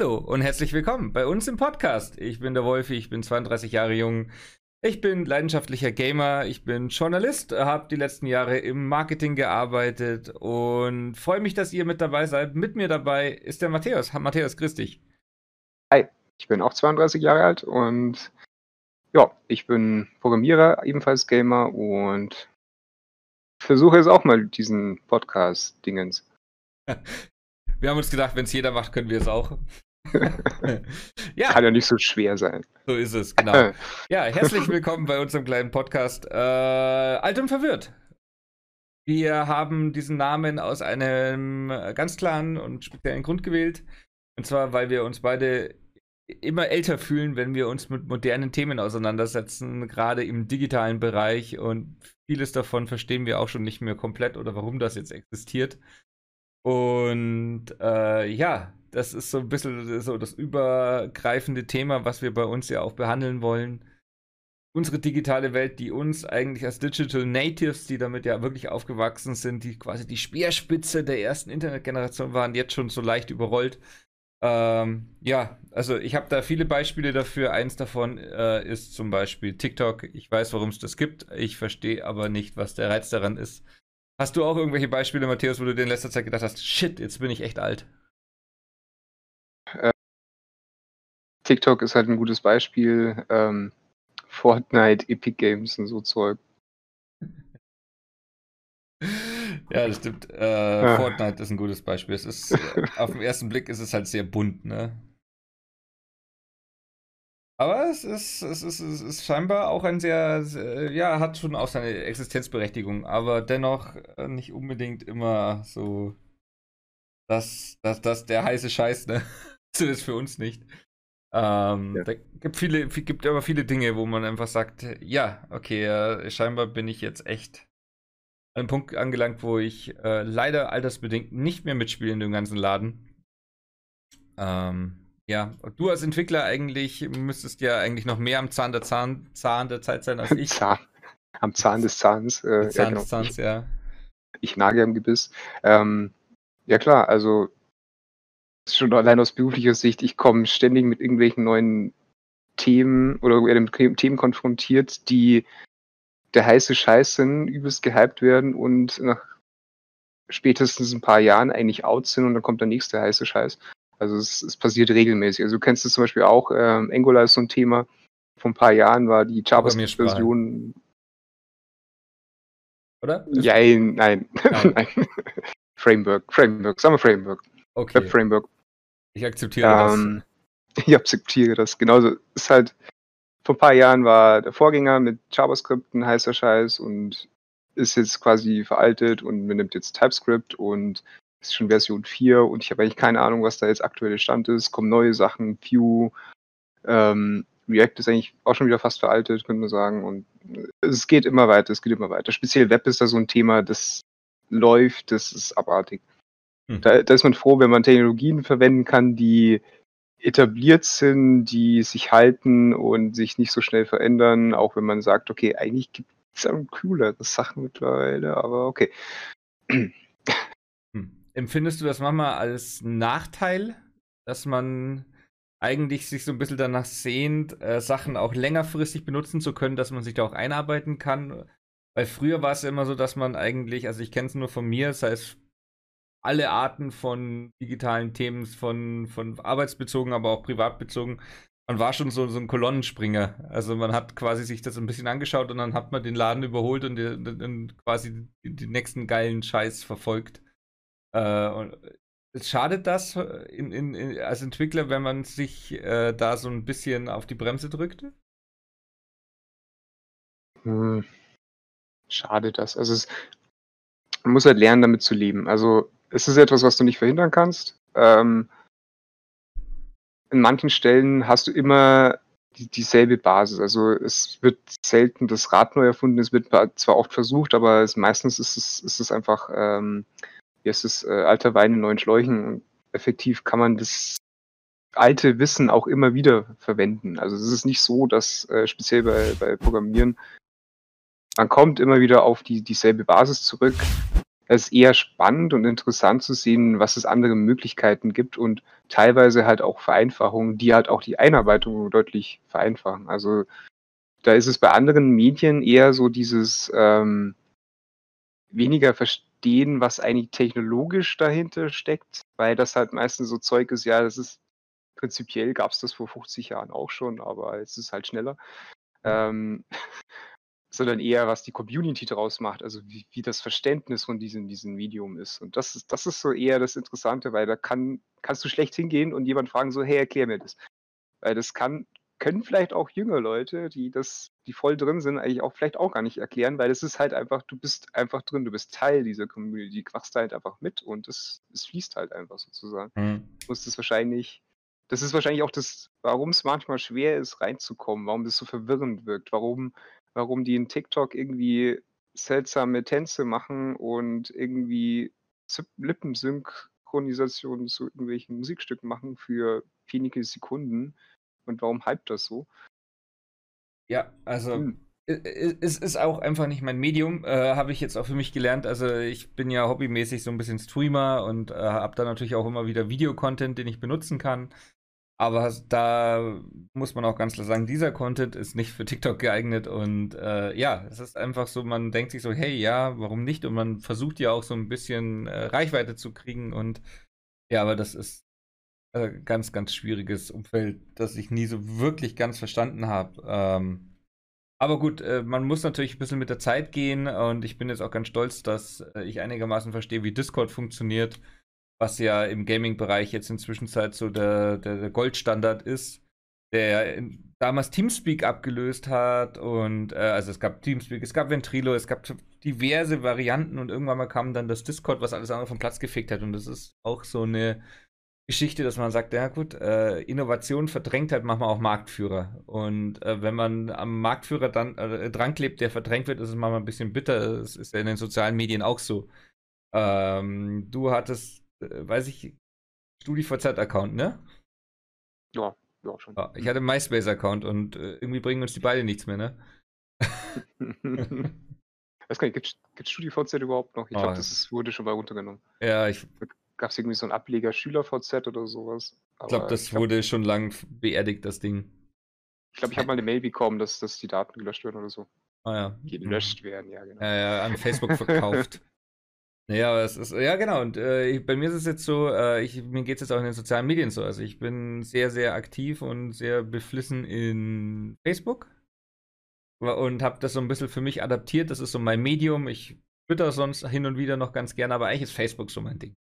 Hallo und herzlich willkommen bei uns im Podcast. Ich bin der Wolfi, ich bin 32 Jahre jung. Ich bin leidenschaftlicher Gamer, ich bin Journalist, habe die letzten Jahre im Marketing gearbeitet und freue mich, dass ihr mit dabei seid. Mit mir dabei ist der Matthäus. Matthäus, grüß dich. Hi, ich bin auch 32 Jahre alt und ja, ich bin Programmierer, ebenfalls Gamer und versuche es auch mal diesen Podcast-Dingens. Wir haben uns gedacht, wenn es jeder macht, können wir es auch. ja. Kann ja nicht so schwer sein. So ist es, genau. ja, herzlich willkommen bei unserem kleinen Podcast. Äh, Alt und verwirrt. Wir haben diesen Namen aus einem ganz klaren und speziellen Grund gewählt. Und zwar, weil wir uns beide immer älter fühlen, wenn wir uns mit modernen Themen auseinandersetzen, gerade im digitalen Bereich. Und vieles davon verstehen wir auch schon nicht mehr komplett oder warum das jetzt existiert. Und äh, ja, das ist so ein bisschen so das übergreifende Thema, was wir bei uns ja auch behandeln wollen. Unsere digitale Welt, die uns eigentlich als Digital Natives, die damit ja wirklich aufgewachsen sind, die quasi die Speerspitze der ersten Internetgeneration waren, jetzt schon so leicht überrollt. Ähm, ja, also ich habe da viele Beispiele dafür. Eins davon äh, ist zum Beispiel TikTok. Ich weiß, warum es das gibt. Ich verstehe aber nicht, was der Reiz daran ist. Hast du auch irgendwelche Beispiele, Matthäus, wo du dir in letzter Zeit gedacht hast, shit, jetzt bin ich echt alt? TikTok ist halt ein gutes Beispiel. Ähm, Fortnite, Epic Games und so Zeug. ja, das stimmt. Äh, ja. Fortnite ist ein gutes Beispiel. Es ist, auf den ersten Blick ist es halt sehr bunt, ne? Aber es ist, es ist, es ist scheinbar auch ein sehr, sehr, ja, hat schon auch seine Existenzberechtigung, aber dennoch äh, nicht unbedingt immer so, dass das, das der heiße Scheiß, ne? Zumindest für uns nicht. Ähm, ja. Da gibt viele, gibt aber viele Dinge, wo man einfach sagt, ja, okay, äh, scheinbar bin ich jetzt echt an einem Punkt angelangt, wo ich äh, leider altersbedingt nicht mehr mitspiele in dem ganzen Laden. Ähm, ja, du als Entwickler eigentlich müsstest ja eigentlich noch mehr am Zahn der Zahn, Zahn der Zeit sein als ich. Zahn. Am Zahn des Zahns. Äh, Zahn ja, genau. des Zahns, ja. Ich, ich nage am Gebiss. Ähm, ja klar, also schon allein aus beruflicher Sicht, ich komme ständig mit irgendwelchen neuen Themen oder mit Themen konfrontiert, die der heiße Scheiß sind, übelst gehypt werden und nach spätestens ein paar Jahren eigentlich out sind und dann kommt der nächste heiße Scheiß. Also es, es passiert regelmäßig. Also du kennst es zum Beispiel auch, ähm, Angular ist so ein Thema. Vor ein paar Jahren war die JavaScript-Version. Oder? Ja, nein. Nein. nein. Framework, Framework, sagen wir Framework. Okay. Web Framework. Ich akzeptiere ähm, das. Ich akzeptiere das. Genauso ist halt, vor ein paar Jahren war der Vorgänger mit JavaScript ein heißer Scheiß und ist jetzt quasi veraltet und man nimmt jetzt TypeScript und ist schon Version 4 und ich habe eigentlich keine Ahnung, was da jetzt aktuelle Stand ist. Kommen neue Sachen, Vue, ähm, React ist eigentlich auch schon wieder fast veraltet, könnte man sagen. Und es geht immer weiter, es geht immer weiter. Speziell Web ist da so ein Thema, das läuft, das ist abartig. Hm. Da, da ist man froh, wenn man Technologien verwenden kann, die etabliert sind, die sich halten und sich nicht so schnell verändern, auch wenn man sagt, okay, eigentlich gibt es coolere Sachen mittlerweile, aber okay. Empfindest du das manchmal als Nachteil, dass man eigentlich sich so ein bisschen danach sehnt, äh, Sachen auch längerfristig benutzen zu können, dass man sich da auch einarbeiten kann? Weil früher war es ja immer so, dass man eigentlich, also ich kenne es nur von mir, das heißt, alle Arten von digitalen Themen, von, von arbeitsbezogen, aber auch privatbezogen, man war schon so, so ein Kolonnenspringer. Also man hat quasi sich das ein bisschen angeschaut und dann hat man den Laden überholt und, die, und quasi den nächsten geilen Scheiß verfolgt. Äh, und schadet das in, in, in, als Entwickler, wenn man sich äh, da so ein bisschen auf die Bremse drückt? Hm. Schadet das. Also es, man muss halt lernen, damit zu leben. Also es ist etwas, was du nicht verhindern kannst. Ähm, in manchen Stellen hast du immer die, dieselbe Basis. Also es wird selten das Rad neu erfunden. Es wird zwar oft versucht, aber es, meistens ist es, ist es einfach ähm, wie heißt es, äh, alter Wein in neuen Schläuchen. Effektiv kann man das alte Wissen auch immer wieder verwenden. Also es ist nicht so, dass äh, speziell bei, bei Programmieren, man kommt immer wieder auf die, dieselbe Basis zurück. Es ist eher spannend und interessant zu sehen, was es andere Möglichkeiten gibt und teilweise halt auch Vereinfachungen, die halt auch die Einarbeitung deutlich vereinfachen. Also da ist es bei anderen Medien eher so dieses ähm, weniger verstehen, was eigentlich technologisch dahinter steckt, weil das halt meistens so Zeug ist, ja, das ist prinzipiell gab es das vor 50 Jahren auch schon, aber jetzt ist es halt schneller. Ähm, sondern eher, was die Community daraus macht, also wie, wie das Verständnis von diesem, diesem Medium ist. Und das ist, das ist so eher das Interessante, weil da kann, kannst du schlecht hingehen und jemand fragen so, hey, erklär mir das. Weil das kann, können vielleicht auch junge Leute, die das, die voll drin sind, eigentlich auch vielleicht auch gar nicht erklären, weil es ist halt einfach, du bist einfach drin, du bist Teil dieser Community, du machst halt einfach mit und es, es fließt halt einfach sozusagen. Mhm. Du musst es wahrscheinlich, das ist wahrscheinlich auch das, warum es manchmal schwer ist, reinzukommen, warum das so verwirrend wirkt, warum warum die in TikTok irgendwie seltsame Tänze machen und irgendwie Lippensynchronisation zu irgendwelchen Musikstücken machen für wenige Sekunden. Und warum hypt das so? Ja, also hm. es ist auch einfach nicht mein Medium, äh, habe ich jetzt auch für mich gelernt. Also ich bin ja hobbymäßig so ein bisschen Streamer und äh, habe da natürlich auch immer wieder Videocontent, den ich benutzen kann. Aber da muss man auch ganz klar sagen, dieser Content ist nicht für TikTok geeignet. Und äh, ja, es ist einfach so, man denkt sich so, hey, ja, warum nicht? Und man versucht ja auch so ein bisschen äh, Reichweite zu kriegen. Und ja, aber das ist äh, ganz, ganz schwieriges Umfeld, das ich nie so wirklich ganz verstanden habe. Ähm, aber gut, äh, man muss natürlich ein bisschen mit der Zeit gehen. Und ich bin jetzt auch ganz stolz, dass äh, ich einigermaßen verstehe, wie Discord funktioniert was ja im Gaming-Bereich jetzt inzwischen so der, der, der Goldstandard ist, der damals Teamspeak abgelöst hat und äh, also es gab Teamspeak, es gab Ventrilo, es gab diverse Varianten und irgendwann mal kam dann das Discord, was alles andere vom Platz gefickt hat und das ist auch so eine Geschichte, dass man sagt, ja gut, äh, Innovation verdrängt halt manchmal auch Marktführer und äh, wenn man am Marktführer dann äh, dran klebt, der verdrängt wird, ist es manchmal ein bisschen bitter. Das ist ja in den sozialen Medien auch so. Ähm, du hattest weiß ich, StudiVZ-Account, ne? Ja, ja, schon. Ich hatte MySpace-Account und äh, irgendwie bringen uns die beide nichts mehr, ne? weiß gar nicht, gibt es StudiVZ überhaupt noch? Ich oh. glaube, das ist, wurde schon mal runtergenommen. Ja, ich. Gab es irgendwie so einen Ableger SchülerVZ oder sowas? ich glaube, das ich glaub, wurde schon lang beerdigt, das Ding. Ich glaube, ich habe mal eine Mail bekommen, dass, dass die Daten gelöscht werden oder so. Ah ja. Gelöscht werden, ja, genau. Ja, ja, an Facebook verkauft. Ja, es ist, ja genau, und äh, bei mir ist es jetzt so, äh, ich, mir geht es jetzt auch in den sozialen Medien so. Also ich bin sehr, sehr aktiv und sehr beflissen in Facebook und habe das so ein bisschen für mich adaptiert. Das ist so mein Medium. Ich twitter sonst hin und wieder noch ganz gerne, aber eigentlich ist Facebook so mein Ding.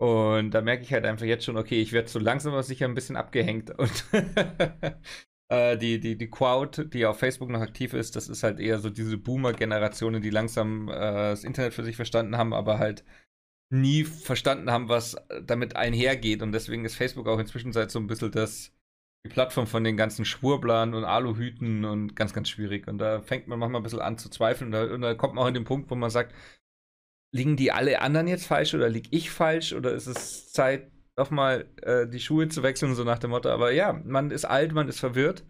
Und da merke ich halt einfach jetzt schon, okay, ich werde so langsam aber sicher ein bisschen abgehängt. Und die, die, die Crowd, die auf Facebook noch aktiv ist, das ist halt eher so diese Boomer-Generationen, die langsam äh, das Internet für sich verstanden haben, aber halt nie verstanden haben, was damit einhergeht. Und deswegen ist Facebook auch inzwischen seit so ein bisschen das, die Plattform von den ganzen Schwurblern und Aluhüten und ganz, ganz schwierig. Und da fängt man manchmal ein bisschen an zu zweifeln. Und da, und da kommt man auch in den Punkt, wo man sagt, liegen die alle anderen jetzt falsch oder liege ich falsch oder ist es Zeit, doch mal äh, die Schuhe zu wechseln, so nach dem Motto. Aber ja, man ist alt, man ist verwirrt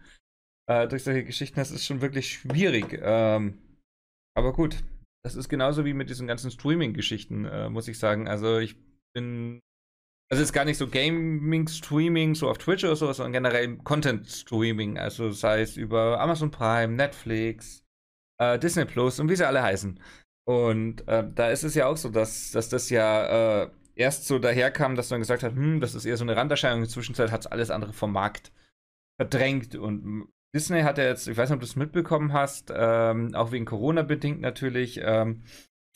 äh, durch solche Geschichten. Das ist schon wirklich schwierig. Ähm, aber gut, das ist genauso wie mit diesen ganzen Streaming-Geschichten, äh, muss ich sagen. Also ich bin. Also es ist gar nicht so Gaming-Streaming, so auf Twitch oder sowas, sondern generell Content-Streaming. Also sei es über Amazon Prime, Netflix, äh, Disney Plus und wie sie alle heißen. Und äh, da ist es ja auch so, dass, dass das ja äh, erst so daherkam, dass man gesagt hat, hm, das ist eher so eine Randerscheinung. In der Zwischenzeit hat es alles andere vom Markt verdrängt. Und Disney hat ja jetzt, ich weiß nicht, ob du es mitbekommen hast, ähm, auch wegen Corona bedingt natürlich, ähm,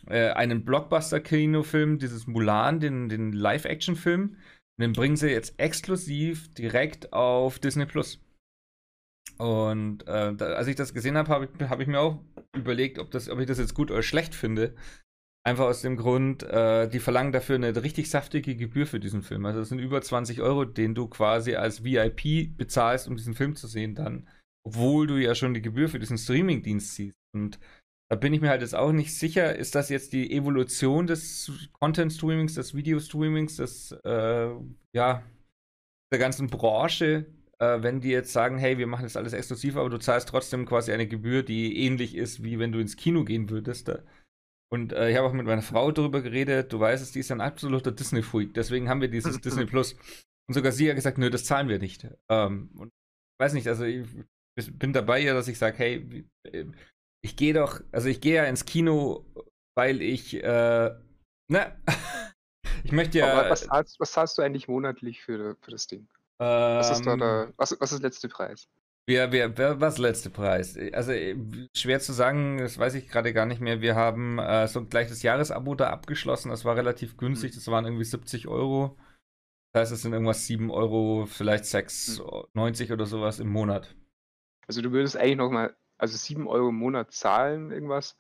äh, einen Blockbuster-Kinofilm, dieses Mulan, den, den Live-Action-Film. Den bringen sie jetzt exklusiv direkt auf Disney Plus. Und äh, da, als ich das gesehen habe, habe ich, hab ich, mir auch überlegt, ob, das, ob ich das jetzt gut oder schlecht finde. Einfach aus dem Grund, äh, die verlangen dafür eine richtig saftige Gebühr für diesen Film. Also das sind über 20 Euro, den du quasi als VIP bezahlst, um diesen Film zu sehen dann. Obwohl du ja schon die Gebühr für diesen Streaming-Dienst siehst. Und da bin ich mir halt jetzt auch nicht sicher, ist das jetzt die Evolution des Content-Streamings, des Video-Streamings, des, äh, ja, der ganzen Branche, äh, wenn die jetzt sagen, hey, wir machen das alles exklusiv, aber du zahlst trotzdem quasi eine Gebühr, die ähnlich ist, wie wenn du ins Kino gehen würdest. Da Und äh, ich habe auch mit meiner Frau darüber geredet. Du weißt es, die ist ein absoluter Disney-Freak. Deswegen haben wir dieses Disney Plus. Und sogar sie hat gesagt, nö, das zahlen wir nicht. Ähm, und weiß nicht, also ich bin dabei ja, dass ich sage, hey, äh, ich gehe doch, also ich gehe ja ins Kino, weil ich, äh, ne, ich möchte ja. Was zahlst, was zahlst du eigentlich monatlich für, für das Ding? Ähm, Was ist da der, was, was ist der letzte Preis? Wir, wir, wer- was letzte Preis? Also äh, schwer zu sagen, das weiß ich gerade gar nicht mehr. Wir haben äh, so gleich das Jahresabo da abgeschlossen. Das war relativ günstig. Das waren irgendwie 70 Euro. Das heißt, es sind irgendwas 7 Euro, vielleicht 6,90 oder sowas im Monat. Also du würdest eigentlich nochmal, also 7 Euro im Monat zahlen, irgendwas.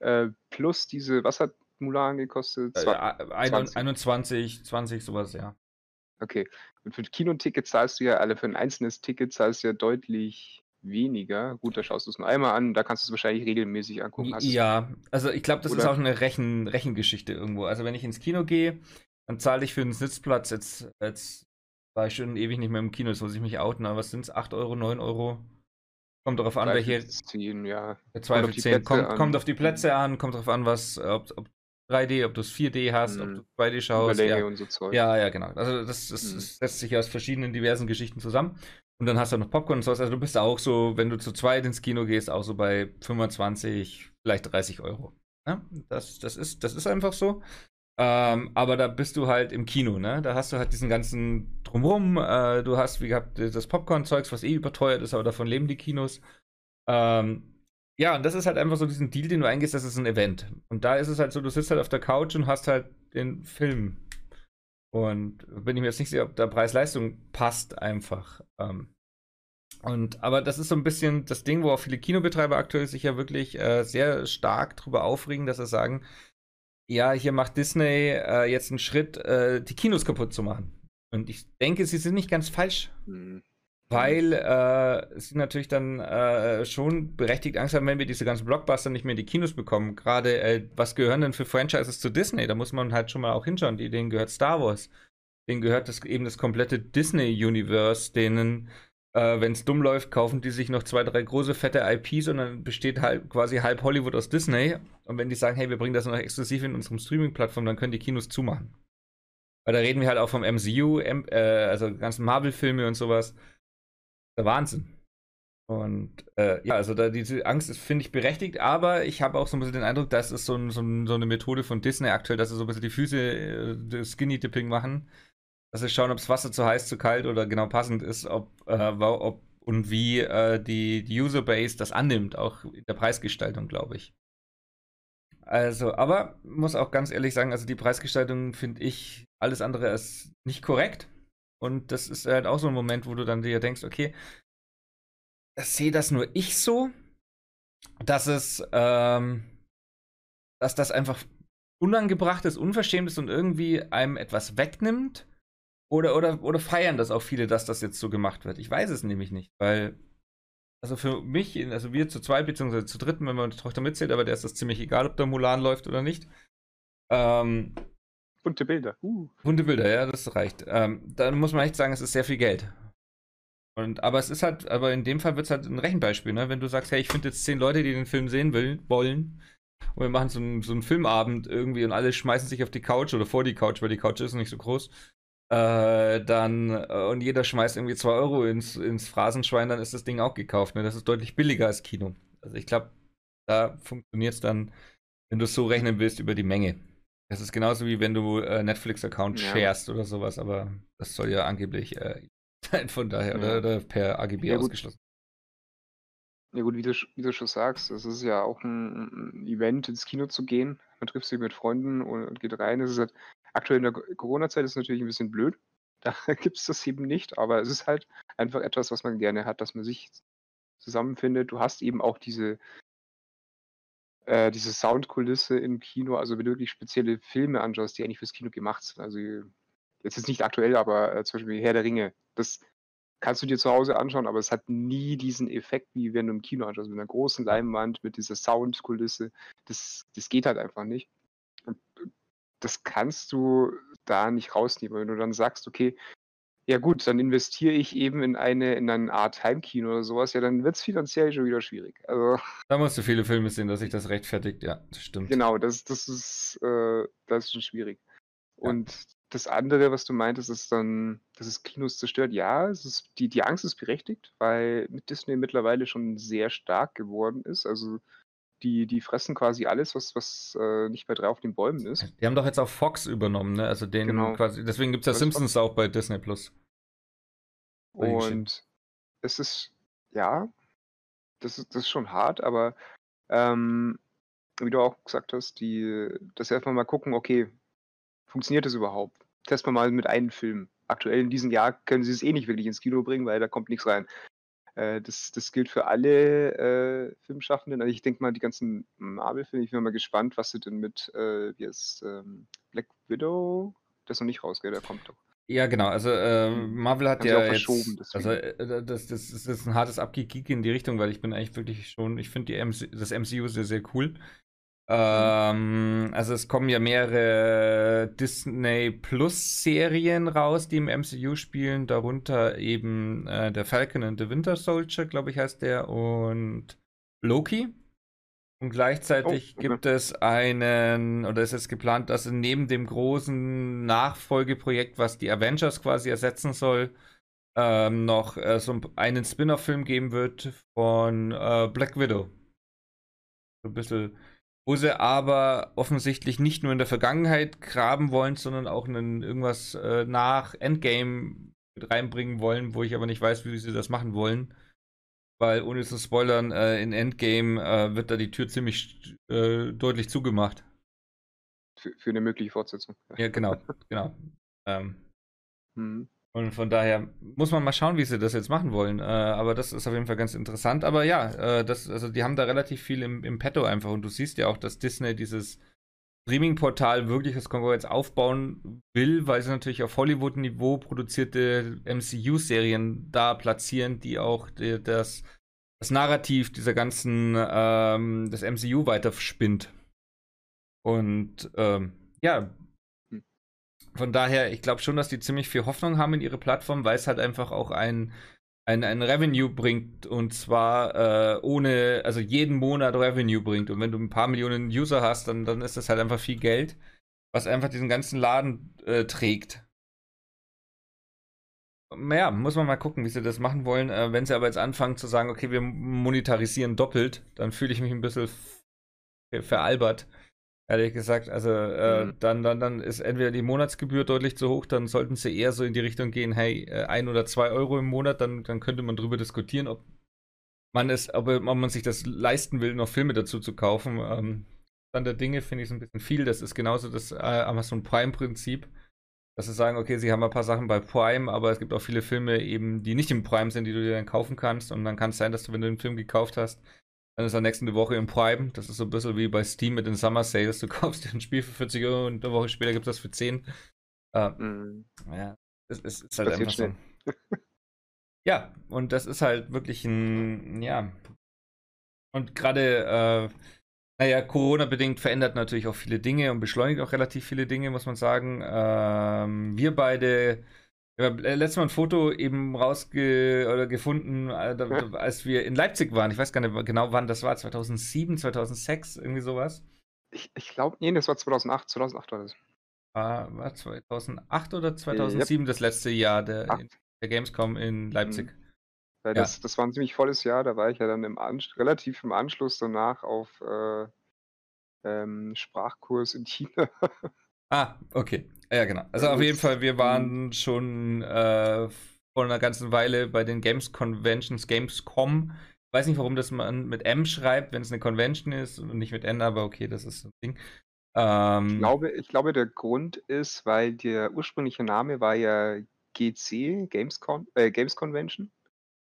Äh, plus diese, was hat Mulan gekostet? Äh, Zwei- ein- 20. 21, 20, sowas, ja. Okay. Und für ein Kinoticket zahlst du ja, alle für ein einzelnes Ticket zahlst du ja deutlich weniger. Gut, da schaust du es nur einmal an, da kannst du es wahrscheinlich regelmäßig angucken. Hast Ja, also ich glaube, das ist Oder- auch eine Rechen, Rechengeschichte irgendwo. Also wenn ich ins Kino gehe, dann zahle ich für einen Sitzplatz jetzt, jetzt war ich schon ewig nicht mehr im Kino, jetzt muss ich mich outen, aber was sind es? 8 Euro, 9 Euro? Kommt darauf an, welche fünf, zehn, ja. zwei auf für die 10. Plätze Kommt, an. kommt auf die Plätze an, kommt darauf an, was, ob, ob 3D, ob du es 4D hast, ob Mhm. du 2D schaust. Überlänge Ja. und so Zeug. ja, ja, genau. Also das, das, Mhm. das setzt sich aus verschiedenen diversen Geschichten zusammen. Und dann hast du noch Popcorn und sowas. Also du bist auch so, wenn du zu zweit ins Kino gehst, auch so bei 25, vielleicht 30 Euro. Ja, das, das, ist, das ist einfach so. Ähm, aber da bist du halt im Kino, ne? Da hast du halt diesen ganzen Drumherum. Äh, du hast, wie gehabt, das Popcorn-Zeugs, was eh überteuert ist, aber davon leben die Kinos. Ähm, ja, und das ist halt einfach so diesen Deal, den du eingehst, das ist ein Event. Und da ist es halt so, du sitzt halt auf der Couch und hast halt den Film. Und bin ich mir jetzt nicht sicher, ob da Preis-Leistung passt einfach. Ähm, und, aber das ist so ein bisschen das Ding, wo auch viele Kinobetreiber aktuell sich ja wirklich äh, sehr stark drüber aufregen, dass sie sagen, ja, hier macht Disney äh, jetzt einen Schritt, äh, die Kinos kaputt zu machen. Und ich denke, sie sind nicht ganz falsch, Hm. Weil äh, sie natürlich dann äh, schon berechtigt Angst haben, wenn wir diese ganzen Blockbuster nicht mehr in die Kinos bekommen. Gerade, äh, was gehören denn für Franchises zu Disney? Da muss man halt schon mal auch hinschauen. Denen gehört Star Wars. Denen gehört das, eben das komplette Disney-Universe, denen, äh, wenn es dumm läuft, kaufen die sich noch zwei, drei große, fette IPs und dann besteht halt quasi halb Hollywood aus Disney. Und wenn die sagen, hey, wir bringen das noch exklusiv in unserem Streaming-Plattform, dann können die Kinos zumachen. Weil da reden wir halt auch vom MCU, M äh, also ganzen Marvel-Filme und sowas. Der Wahnsinn. Und äh, ja, also da diese Angst ist, finde ich, berechtigt, aber ich habe auch so ein bisschen den Eindruck, das ist so, ein, so, ein, so eine Methode von Disney aktuell, dass sie so ein bisschen die Füße äh, Skinny-Dipping machen. Dass sie schauen, ob das Wasser zu heiß, zu kalt oder genau passend ist, ob, äh, ob und wie äh, die, die Userbase das annimmt, auch in der Preisgestaltung, glaube ich. Also, aber muss auch ganz ehrlich sagen, also die Preisgestaltung finde ich alles andere als nicht korrekt. Und das ist halt auch so ein Moment, wo du dann dir denkst, okay, sehe das nur ich so, dass es, ähm, dass das einfach unangebracht ist, unverschämt ist und irgendwie einem etwas wegnimmt? Oder, oder, oder feiern das auch viele, dass das jetzt so gemacht wird? Ich weiß es nämlich nicht, weil, also für mich, also wir zu zweit beziehungsweise zu dritten, wenn man die Tochter mitzählt, aber der ist das ziemlich egal, ob der Mulan läuft oder nicht. Ähm, Bunte Bilder. Uh. Bunte Bilder, ja, das reicht. Ähm, dann muss man echt sagen, es ist sehr viel Geld. Und, aber es ist halt, aber in dem Fall wird es halt ein Rechenbeispiel, ne? Wenn du sagst, hey, ich finde jetzt zehn Leute, die den Film sehen will, wollen, und wir machen so einen, so einen Filmabend irgendwie und alle schmeißen sich auf die Couch oder vor die Couch, weil die Couch ist nicht so groß. Äh, dann, äh, und jeder schmeißt irgendwie zwei Euro ins, ins Phrasenschwein, dann ist das Ding auch gekauft. Ne? Das ist deutlich billiger als Kino. Also ich glaube, da funktioniert es dann, wenn du es so rechnen willst, über die Menge. Das ist genauso wie wenn du äh, Netflix-Account Ja. sharest oder sowas, aber das soll ja angeblich äh, sein, von daher, Ja. oder, oder per AGB Ja, gut. ausgeschlossen. Ja gut, wie du, wie du schon sagst, es ist ja auch ein, ein Event, ins Kino zu gehen. Man trifft sich mit Freunden und, und geht rein. Es ist halt, aktuell in der Corona-Zeit ist es natürlich ein bisschen blöd. Da gibt es das eben nicht, aber es ist halt einfach etwas, was man gerne hat, dass man sich zusammenfindet. Du hast eben auch diese, äh, diese Soundkulisse im Kino, also wenn du wirklich spezielle Filme anschaust, die eigentlich fürs Kino gemacht sind. Also jetzt ist nicht aktuell, aber äh, zum Beispiel Herr der Ringe. Das kannst du dir zu Hause anschauen, aber es hat nie diesen Effekt, wie wenn du im Kino anschaust, mit einer großen Leinwand, mit dieser Soundkulisse. Das, das geht halt einfach nicht. Und das kannst du da nicht rausnehmen. Wenn du dann sagst, okay, Ja gut, dann investiere ich eben in eine in eine Art Heimkino oder sowas. Ja, dann wird es finanziell schon wieder schwierig. Also Da musst du viele Filme sehen, dass sich das rechtfertigt. Ja, das stimmt. genau, das das ist äh, das ist schon schwierig. Und das andere, was du meintest, ist dann, dass es Kinos zerstört. Ja, es ist die die Angst ist berechtigt, weil mit Disney mittlerweile schon sehr stark geworden ist. Also, die die fressen quasi alles, was was, äh, nicht bei drei auf den Bäumen ist. Die haben doch jetzt auch Fox übernommen, ne? Also den Genau. quasi, deswegen gibt es ja Das Simpsons auch bei Disney Plus. Und es ist ja, das ist das ist schon hart, aber, ähm, wie du auch gesagt hast, die dass sie einfach mal gucken, okay, funktioniert das überhaupt? Testen wir mal mit einem Film. Aktuell in diesem Jahr können sie es eh nicht wirklich ins Kino bringen, weil da kommt nichts rein. Äh, das das gilt für alle, äh, Filmschaffenden. Also, ich denke mal, die ganzen Marvel-Filme ich bin mal gespannt, was sie denn mit, äh, wie heißt ähm, Black Widow? Ist noch nicht raus, gell? Der kommt doch. Ja, genau. Also äh. Marvel hat Haben ja auch jetzt, verschoben, also äh, das, das, das ist ein hartes Abgeek in die Richtung, weil ich bin eigentlich wirklich schon, ich finde die MC, das MCU sehr, sehr cool. Ähm, also es kommen ja mehrere Disney Plus Serien raus, die im MCU spielen, darunter eben äh, der Falcon and the Winter Soldier, glaube ich, heißt der, und Loki. Und gleichzeitig Oh, okay. gibt es einen, oder es ist geplant, dass neben dem großen Nachfolgeprojekt, was die Avengers quasi ersetzen soll, ähm, noch äh, so einen Spin-off-Film geben wird von äh, Black Widow. So ein bisschen, wo sie aber offensichtlich nicht nur in der Vergangenheit graben wollen, sondern auch einen, irgendwas äh, nach Endgame mit reinbringen wollen, wo ich aber nicht weiß, wie sie das machen wollen. Weil, ohne zu spoilern, äh, in Endgame äh, wird da die Tür ziemlich äh, deutlich zugemacht. Für für 'ne mögliche Fortsetzung. Ja, genau, genau. Ähm, Mhm. Und von daher muss man mal schauen, wie sie das jetzt machen wollen. Äh, aber das ist auf jeden Fall ganz interessant. Aber ja, äh, das, also die haben da relativ viel im, im Petto einfach. Und du siehst ja auch, dass Disney dieses Streaming-Portal wirklich als Konkurrenz aufbauen will, weil sie natürlich auf Hollywood-Niveau produzierte MCU-Serien da platzieren, die auch die, das, das Narrativ dieser ganzen, ähm, des MCU weiter spinnt. Und ähm, ja. Von daher, ich glaube schon, dass die ziemlich viel Hoffnung haben in ihre Plattform, weil es halt einfach auch ein, ein, ein Revenue bringt und zwar äh, ohne, also jeden Monat Revenue bringt. Und wenn du ein paar Millionen User hast, dann, dann ist das halt einfach viel Geld, was einfach diesen ganzen Laden äh, trägt. Ja, muss man mal gucken, wie sie das machen wollen. Äh, wenn sie aber jetzt anfangen zu sagen, okay, wir monetarisieren doppelt, dann fühle ich mich ein bisschen ver veralbert. Ehrlich gesagt, also äh, Mhm. dann, dann, dann ist entweder die Monatsgebühr deutlich zu hoch, dann sollten sie eher so in die Richtung gehen, hey, äh, ein oder zwei Euro im Monat, dann, dann könnte man drüber diskutieren, ob man es, ob, ob man sich das leisten will, noch Filme dazu zu kaufen. Ähm, dann der Dinge finde ich es ein bisschen viel. Das ist genauso das äh, Amazon Prime-Prinzip. Dass sie sagen, okay, sie haben ein paar Sachen bei Prime, aber es gibt auch viele Filme eben, die nicht im Prime sind, die du dir dann kaufen kannst. Und dann kann es sein, dass du, wenn du den Film gekauft hast, dann ist er nächste Woche im Prime. Das ist so ein bisschen wie bei Steam mit den Summer Sales. Du kaufst dir ein Spiel für 40 Euro und eine Woche später gibt es das für 10. Äh, Mhm. ja, es, es ist halt einfach so. ja, und das ist halt wirklich ein, ja. Und gerade, äh, naja, Corona-bedingt verändert natürlich auch viele Dinge und beschleunigt auch relativ viele Dinge, muss man sagen. Ähm, wir beide, wir haben äh, letztes Mal ein Foto eben rausge oder gefunden, äh, als wir in Leipzig waren. Ich weiß gar nicht genau, wann das war, 2007, 2006, irgendwie sowas. Ich ich glaube ne, das war 2008. 2008 war das. War, war 2008 oder 2007 das letzte Jahr der, der Gamescom in Leipzig? Weil Ja. das das war 'n ziemlich volles Jahr, da war ich ja dann im relativ im Anschluss danach auf, äh, ähm, Sprachkurs in China. Ah, okay. Ja, genau. Also auf jeden Fall, wir waren schon äh, vor einer ganzen Weile bei den Games Conventions, Gamescom. Weiß nicht, warum das man mit M schreibt, wenn es eine Convention ist und nicht mit N, aber okay, das ist so ein Ding. Ähm, Ich glaube ich glaube, der Grund ist, weil der ursprüngliche Name war ja GC, Gamescon äh, Games Convention.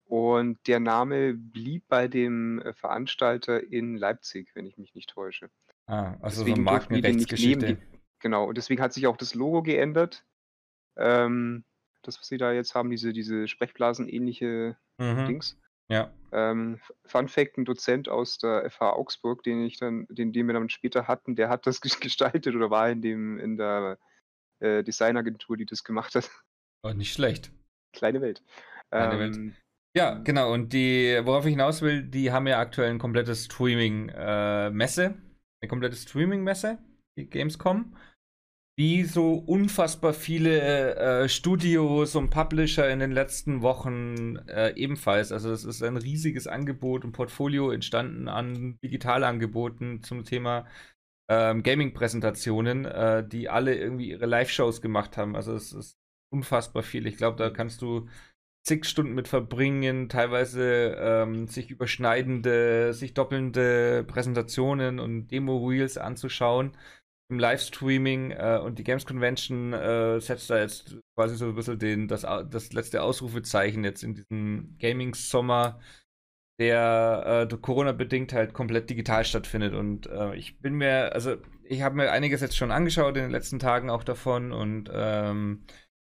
Und der Name blieb bei dem, äh, Veranstalter in Leipzig, wenn ich mich nicht täusche. ah, also so Deswegen nicht nehmen. Markenrechtsgeschichte. Genau, und deswegen hat sich auch das Logo geändert. Ähm, das, was sie da jetzt haben, diese diese Sprechblasen-ähnliche Mhm. Dings. Ja. Ähm, Fun Fact: 'n Dozent aus der FH Augsburg, den ich dann den den wir dann später hatten, der hat das ges gestaltet oder war in dem in der, äh, Designagentur, die das gemacht hat. Oh, nicht schlecht. Kleine Welt. Kleine Welt. Ähm, ja, genau. Und die, worauf ich hinaus will, die haben ja aktuell ein komplettes Streaming-Messe. Äh, eine komplette Streaming-Messe, die Gamescom. Wie so unfassbar viele äh, Studios und Publisher in den letzten Wochen äh, ebenfalls. Also es ist ein riesiges Angebot und Portfolio entstanden an Digitalangeboten zum Thema ähm, Gaming-Präsentationen, äh, die alle irgendwie ihre Live-Shows gemacht haben. Also es ist unfassbar viel. Ich glaube, da kannst du zig Stunden mit verbringen, teilweise ähm, sich überschneidende, sich doppelnde Präsentationen und Demo-Reels anzuschauen im Livestreaming äh, und die Games Convention äh, setzt da jetzt quasi so ein bisschen den, das, das letzte Ausrufezeichen jetzt in diesem Gaming-Sommer, der äh, Corona-bedingt halt komplett digital stattfindet. Und äh, ich bin mir, also ich habe mir einiges jetzt schon angeschaut in den letzten Tagen auch davon und ähm,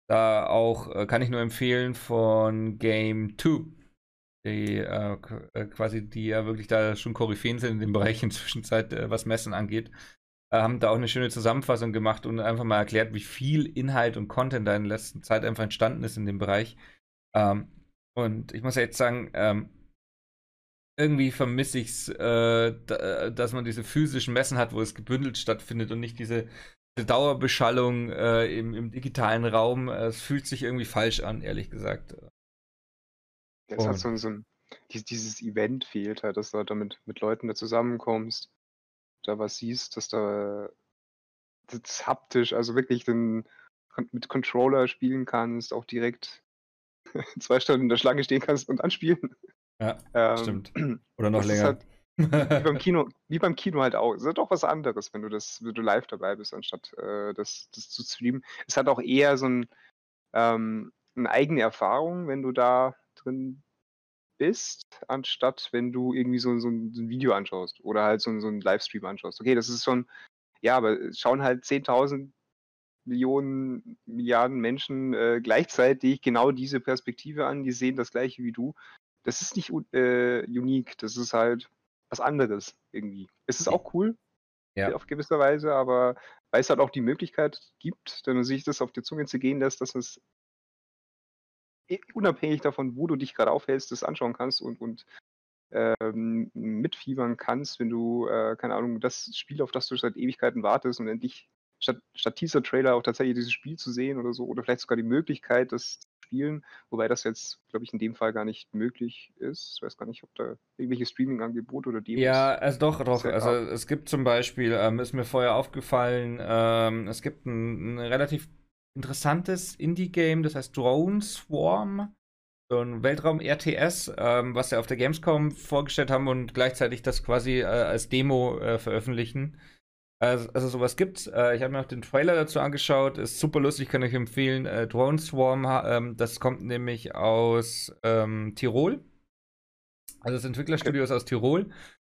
da auch äh, kann ich nur empfehlen von Game 2. Die äh, quasi, die ja wirklich da schon Koryphäen sind in dem Bereich inzwischen was Messen angeht. Äh, haben da auch eine schöne Zusammenfassung gemacht und einfach mal erklärt, wie viel Inhalt und Content da in der letzten Zeit einfach entstanden ist in dem Bereich. Ähm, und ich muss ja jetzt sagen, ähm, irgendwie vermisse ich es, äh, dass man diese physischen Messen hat, wo es gebündelt stattfindet und nicht diese Dauerbeschallung äh, im, im, digitalen Raum. Äh, es fühlt sich irgendwie falsch an, ehrlich gesagt. Es hat so, so ein, dieses Event fehlt halt, dass du halt damit mit Leuten da zusammenkommst, da was siehst, dass da das haptisch, also wirklich den, mit Controller spielen kannst, auch direkt zwei Stunden in der Schlange stehen kannst und anspielen. Ja, ähm, stimmt. Oder noch länger. Halt, wie beim Kino, wie beim Kino halt auch. Es ist doch was anderes, wenn du das, wenn du live dabei bist, anstatt äh, das, das zu streamen. Es hat auch eher so ein, ähm, eine eigene Erfahrung, wenn du da drin bist, anstatt wenn du irgendwie so, so, ein, so ein Video anschaust oder halt so, so einen Livestream anschaust. Okay, das ist schon, ja, aber schauen halt 10.000 Millionen, Milliarden Menschen äh, gleichzeitig genau diese Perspektive an, die sehen das gleiche wie du. Das ist nicht äh, unique, das ist halt was anderes irgendwie. Es ist auch cool, ja. auf gewisse Weise, aber weil es halt auch die Möglichkeit gibt, wenn man sich das auf die Zunge zu gehen lässt, dass es unabhängig davon, wo du dich gerade aufhältst, das anschauen kannst und, und ähm, mitfiebern kannst, wenn du, äh, keine Ahnung, das Spiel, auf das du seit Ewigkeiten wartest und endlich statt, statt Teaser-Trailer auch tatsächlich dieses Spiel zu sehen oder so, oder vielleicht sogar die Möglichkeit, das spielen, wobei das jetzt, glaube ich, in dem Fall gar nicht möglich ist. Ich weiß gar nicht, ob da irgendwelche Streaming-Angebote oder Demos. Ja, also doch, doch. Also es gibt zum Beispiel, ähm, ist mir vorher aufgefallen, ähm, es gibt ein, ein relativ interessantes Indie-Game, das heißt Drone Swarm. So ein Weltraum-RTS, ähm, was sie auf der Gamescom vorgestellt haben und gleichzeitig das quasi äh, als Demo äh, veröffentlichen. Also, also sowas gibt's. Äh, ich habe mir auch den Trailer dazu angeschaut. Ist super lustig, kann ich empfehlen. Äh, Drone Swarm, ähm, das kommt nämlich aus ähm, Tirol. Also das Entwicklerstudio ist aus Tirol.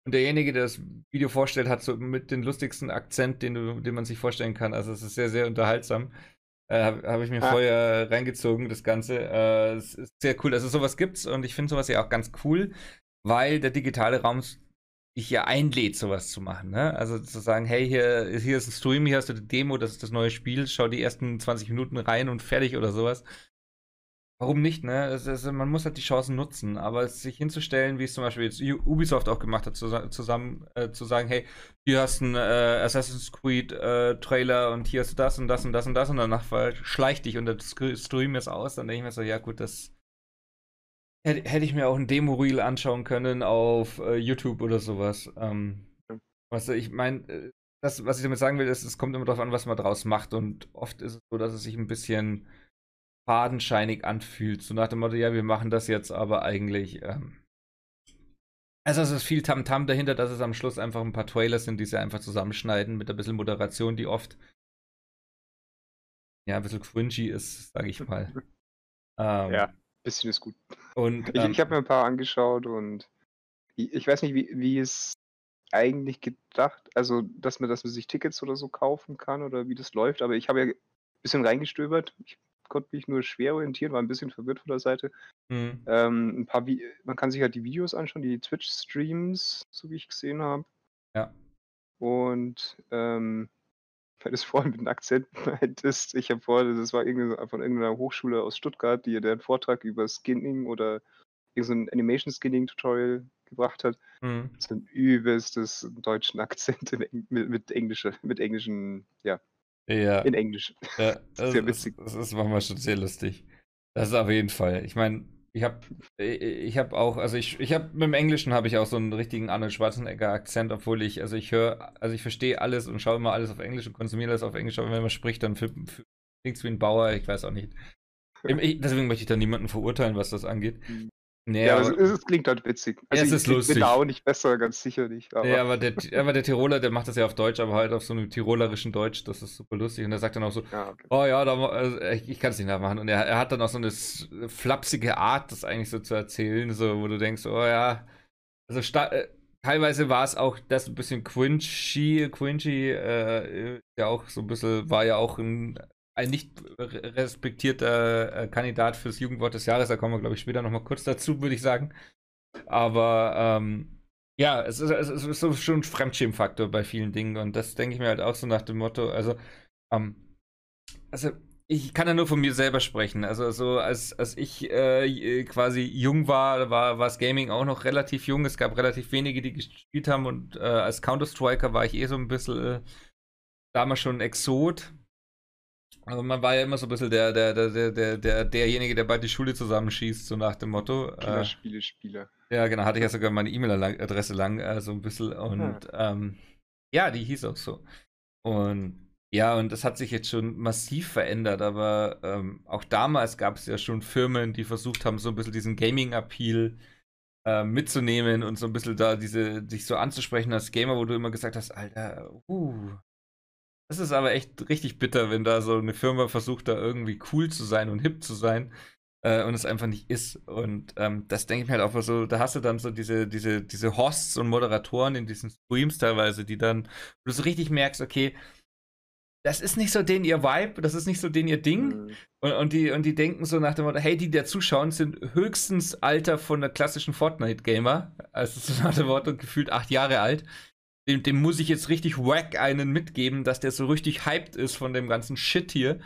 Und derjenige, der das Video vorstellt, hat so mit den lustigsten Akzent, den, du, den man sich vorstellen kann. Also es ist sehr, sehr unterhaltsam. Äh, Habe hab ich mir ah. vorher reingezogen, das Ganze. Äh, es ist sehr cool. Also sowas gibt's und ich finde sowas ja auch ganz cool, weil der digitale Raum dich ja einlädt, sowas zu machen. Ne? Also zu sagen, hey, hier, hier ist ein Stream, hier hast du die Demo, das ist das neue Spiel, schau die ersten 20 Minuten rein und fertig oder sowas. Warum nicht, ne? Also, man muss halt die Chancen nutzen, aber sich hinzustellen, wie es zum Beispiel jetzt Ubisoft auch gemacht hat, zusammen äh, zu sagen, hey, hier hast du einen äh, Assassin's Creed äh, Trailer und hier hast du das und das und das und das und danach schleicht dich und das Stream ist aus, dann denke ich mir so, ja gut, das Hätte, hätte ich mir auch ein Demo-Reel anschauen können auf äh, YouTube oder sowas. Ähm, was ich meine, äh, das, was ich damit sagen will, ist, es kommt immer darauf an, was man draus macht. Und oft ist es so, dass es sich ein bisschen fadenscheinig anfühlt. So nach dem Motto, ja, wir machen das jetzt, aber eigentlich. Ähm, also es ist viel Tamtam -Tam dahinter, dass es am Schluss einfach ein paar Trailers sind, die sie einfach zusammenschneiden mit ein bisschen Moderation, die oft ja ein bisschen cringy ist, sage ich mal. ähm, ja bisschen ist gut. Und, ich, ähm, ich habe mir ein paar angeschaut und ich, ich weiß nicht, wie, wie es eigentlich gedacht, also dass man, dass man sich Tickets oder so kaufen kann oder wie das läuft, aber ich habe ja ein bisschen reingestöbert. Ich konnte mich nur schwer orientieren, war ein bisschen verwirrt von der Seite. Mhm. Ähm, ein paar man kann sich halt die Videos anschauen, die Twitch-Streams, so wie ich gesehen habe. Ja. Und ähm, weil du es vorhin mit einem Akzent meintest. Ich habe vor, das war von irgendeiner Hochschule aus Stuttgart, die einen Vortrag über Skinning oder irgendein so Animation Skinning Tutorial gebracht hat. Mhm. So ein übelstes deutschen Akzent in, mit, mit, englische, mit englischen, ja. Ja. In Englisch. Ja, das, sehr witzig. Das, das ist manchmal schon sehr lustig. Das ist auf jeden Fall. Ich meine, ich habe ich hab auch, also ich, ich habe mit dem Englischen habe ich auch so einen richtigen Arnold Schwarzenegger Akzent, obwohl ich, also ich höre, also ich verstehe alles und schaue immer alles auf Englisch und konsumiere alles auf Englisch, aber wenn man spricht, dann klingt es wie ein Bauer, ich weiß auch nicht. Deswegen möchte ich da niemanden verurteilen, was das angeht. Nee, ja, aber, es, es, klingt halt witzig. Also ja, es ist lustig. Ich bin auch nicht besser, ganz sicher nicht. Aber. Ja, aber der, aber der Tiroler, der macht das ja auf Deutsch, aber halt auf so einem tirolerischen Deutsch, das ist super lustig. Und er sagt dann auch so, ja, okay. oh ja, da, also, ich, ich kann es nicht nachmachen. Und er, er hat dann auch so eine flapsige Art, das eigentlich so zu erzählen, so, wo du denkst, oh ja, also äh, teilweise war es auch das ein bisschen Quinchy, Quinchy, äh, ja auch so ein bisschen, war ja auch ein ein nicht respektierter äh, Kandidat fürs Jugendwort des Jahres. Da kommen wir, glaube ich, später nochmal kurz dazu, würde ich sagen. Aber ähm, ja, es ist, es ist so schon ein Fremdschirmfaktor bei vielen Dingen. Und das denke ich mir halt auch so nach dem Motto, also, ähm, also ich kann ja nur von mir selber sprechen. Also so als, als ich äh, quasi jung war, war war das Gaming auch noch relativ jung. Es gab relativ wenige, die gespielt haben und äh, als Counter-Striker war ich eh so ein bisschen äh, damals schon ein Exot. Also man war ja immer so ein bisschen der, der, der, der, der, derjenige, der bald die Schule zusammenschießt, so nach dem Motto. Äh, Spiele, Spieler. Ja, genau, hatte ich ja sogar meine E-Mail-Adresse lang, äh, so ein bisschen. Und ja. Ähm, ja, die hieß auch so. Und ja, und das hat sich jetzt schon massiv verändert, aber ähm, auch damals gab es ja schon Firmen, die versucht haben, so ein bisschen diesen Gaming-Appeal äh, mitzunehmen und so ein bisschen da diese, dich so anzusprechen als Gamer, wo du immer gesagt hast, Alter, uh, es ist aber echt richtig bitter, wenn da so eine Firma versucht, da irgendwie cool zu sein und hip zu sein äh, und es einfach nicht ist. Und ähm, das denke ich mir halt auch so, da hast du dann so diese, diese, diese Hosts und Moderatoren in diesen Streams teilweise, die dann, wo du so richtig merkst, okay, das ist nicht so den ihr Vibe, das ist nicht so den ihr Ding. Mhm. Und, und, die, und die denken so nach dem Motto, hey, die, die da zuschauen, sind höchstens Alter von der klassischen Fortnite-Gamer. Also so nach dem Motto, gefühlt acht Jahre alt dem, dem muss ich jetzt richtig wack einen mitgeben, dass der so richtig hyped ist von dem ganzen Shit hier.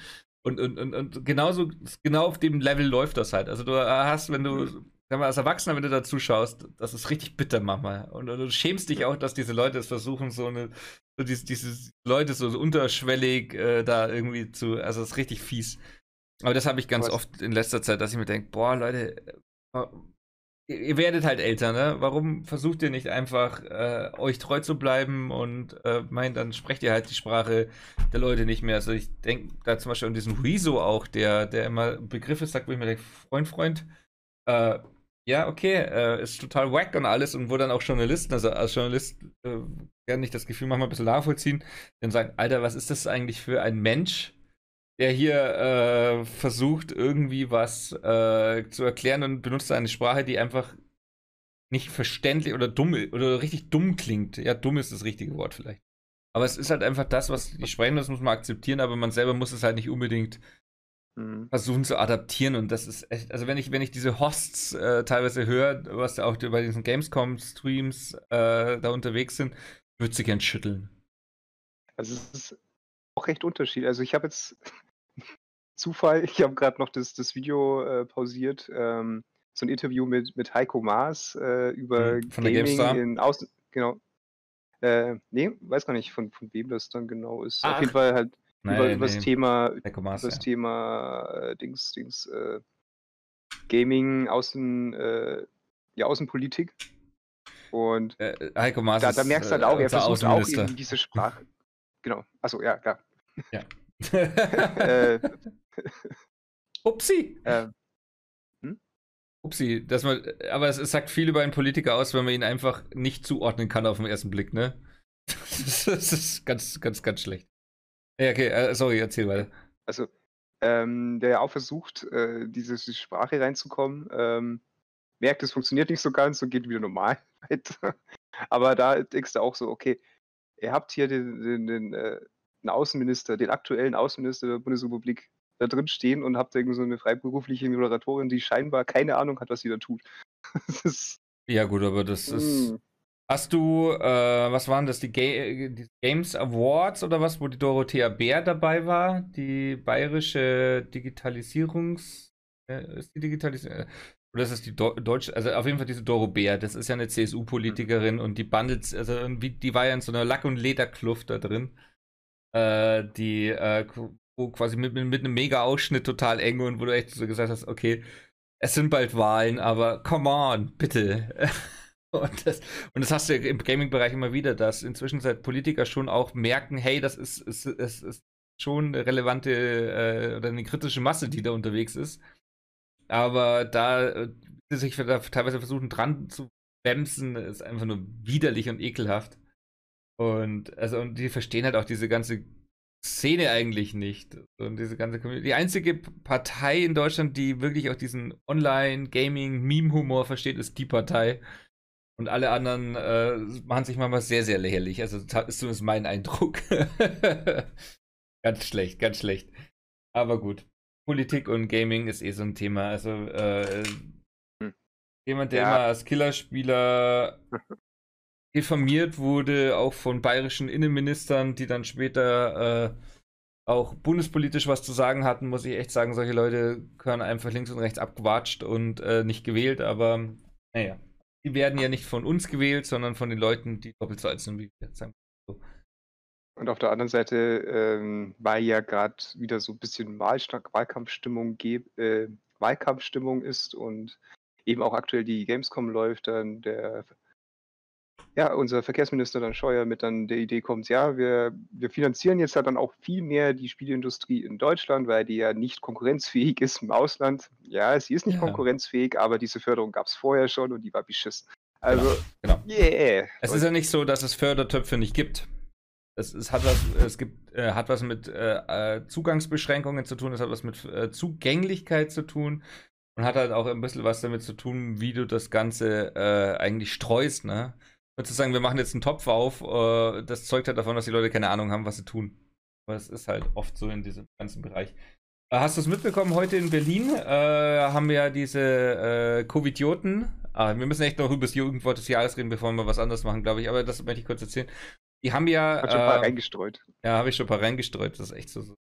Und, und, und, und genauso, genau auf dem Level läuft das halt. Also du hast, wenn du, sag mal, als Erwachsener, wenn du da zuschaust, das ist richtig bitter manchmal. Und, und du schämst dich auch, dass diese Leute es versuchen, so eine, so diese, diese Leute so unterschwellig äh, da irgendwie zu, also das ist richtig fies. Aber das habe ich ganz Was? oft in letzter Zeit, dass ich mir denke, boah, Leute, ihr werdet halt älter, ne? Warum versucht ihr nicht einfach äh, euch treu zu bleiben und äh, meint, dann sprecht ihr halt die Sprache der Leute nicht mehr. Also ich denke da zum Beispiel an diesen Rezo auch, der, der immer Begriffe sagt, wo ich mir denke, Freund, Freund, äh, ja, okay, äh, ist total wack und alles und wo dann auch Journalisten, also als Journalist äh, gerne nicht das Gefühl manchmal ein bisschen nachvollziehen, dann sagen, Alter, was ist das eigentlich für ein Mensch, der hier äh, versucht, irgendwie was äh, zu erklären und benutzt eine Sprache, die einfach nicht verständlich oder dumm oder richtig dumm klingt. Ja, dumm ist das richtige Wort vielleicht. Aber es ist halt einfach das, was die sprechen, das muss man akzeptieren, aber man selber muss es halt nicht unbedingt mhm. versuchen zu adaptieren. Und das ist echt, also wenn ich, wenn ich diese Hosts äh, teilweise höre, was auch bei diesen Gamescom-Streams äh, da unterwegs sind, würde sie gern schütteln. Also es ist auch recht unterschiedlich. Also ich habe jetzt Zufall, ich habe gerade noch das, das Video äh, pausiert, ähm, so ein Interview mit, mit Heiko Maas äh, über hm, von Gaming in Außen, genau. Äh, nee, weiß gar nicht, von, von wem das dann genau ist. Ach. Auf jeden Fall halt Nein, über, nee. über das Thema, Maas, über das ja. Thema äh, Dings, Dings, äh, Gaming, Außen, äh, ja, Außenpolitik. Und äh, Heiko Maas da, da merkst du halt auch, er versucht auch eben diese Sprache, Genau. Achso, ja, klar. Ja. Äh, Upsi. Äh, hm? Upsi, dass man, aber es, es, sagt viel über einen Politiker aus, wenn man ihn einfach nicht zuordnen kann auf den ersten Blick, ne? das, ist ganz, ganz, ganz schlecht. Ja, okay, äh, sorry, erzähl weiter. Also, ähm, der ja auch versucht, äh, diese, diese Sprache reinzukommen, ähm, merkt, es funktioniert nicht so ganz und geht wieder normal weiter. Aber da denkst du auch so, okay, ihr habt hier den, den, den, äh, den Außenminister, den aktuellen Außenminister der Bundesrepublik da drin stehen und habt irgendwie so eine freiberufliche Moderatorin, die scheinbar keine Ahnung hat, was sie da tut. ja, gut, aber das ist. Hm. Hast du, äh, was waren das, die, Ga die, Games Awards oder was, wo die Dorothea Bär dabei war? Die bayerische Digitalisierungs... Äh, ist die Digitalisierung... Oder ist das die Do deutsche, also auf jeden Fall diese Doro Bär, das ist ja eine CSU-Politikerin und die bandelt, also die war ja in so einer Lack- und Lederkluft da drin. Äh, die, äh, quasi mit, mit einem Mega-Ausschnitt total eng und wo du echt so gesagt hast, okay, es sind bald Wahlen, aber come on, bitte. Und das, und das hast du im Gaming-Bereich immer wieder, dass inzwischen seit Politiker schon auch merken, hey, das ist, ist, ist, ist schon eine relevante äh, oder eine kritische Masse, die da unterwegs ist. Aber da äh, sich da teilweise versuchen dran zu bremsen, ist einfach nur widerlich und ekelhaft. Und also und die verstehen halt auch diese ganze Szene eigentlich nicht. Und diese ganze Community. Die einzige Partei in Deutschland, die wirklich auch diesen Online-Gaming-Meme-Humor versteht, ist die Partei. Und alle anderen äh, machen sich manchmal sehr, sehr lächerlich. Also das ist zumindest mein Eindruck. ganz schlecht, ganz schlecht. Aber gut. Politik und Gaming ist eh so ein Thema. Also äh, hm. jemand, der ja. immer als Killerspieler diffamiert wurde, auch von bayerischen Innenministern, die dann später äh, auch bundespolitisch was zu sagen hatten, muss ich echt sagen, solche Leute können einfach links und rechts abgewatscht und äh, nicht gewählt, aber naja die werden ja nicht von uns gewählt, sondern von den Leuten, die doppelt so alt sind wie wir. Sagen. Und auf der anderen Seite, ähm, weil ja gerade wieder so ein bisschen Wahlkampfstimmung, äh, Wahlkampfstimmung ist und eben auch aktuell die Gamescom läuft, dann der ja, unser Verkehrsminister dann Scheuer mit dann der Idee kommt, ja, wir, wir finanzieren jetzt halt dann auch viel mehr die Spieleindustrie in Deutschland, weil die ja nicht konkurrenzfähig ist im Ausland. Ja, sie ist nicht ja. konkurrenzfähig, aber diese Förderung gab es vorher schon und die war beschissen. Also, genau. genau. Yeah. Es ist ja nicht so, dass es Fördertöpfe nicht gibt. Es, es hat was, es gibt, äh, hat was mit äh, äh Zugangsbeschränkungen zu tun, es hat was mit äh, Zugänglichkeit zu tun und hat halt auch ein bisschen was damit zu tun, wie du das Ganze äh, eigentlich streust, ne? Und zu sagen, wir machen jetzt einen Topf auf, äh, das zeugt halt davon, dass die Leute keine Ahnung haben, was sie tun. Aber es ist halt oft so in diesem ganzen Bereich. Äh, hast du es mitbekommen? Heute in Berlin äh, haben wir ja diese äh, Covidioten. Ah, wir müssen echt noch über das Jugendwort des Jahres reden, bevor wir was anderes machen, glaube ich. Aber das möchte ich kurz erzählen. Die haben ja. Hat schon ein paar äh, reingestreut. Ja, habe ich schon ein paar reingestreut. Das ist echt so. so.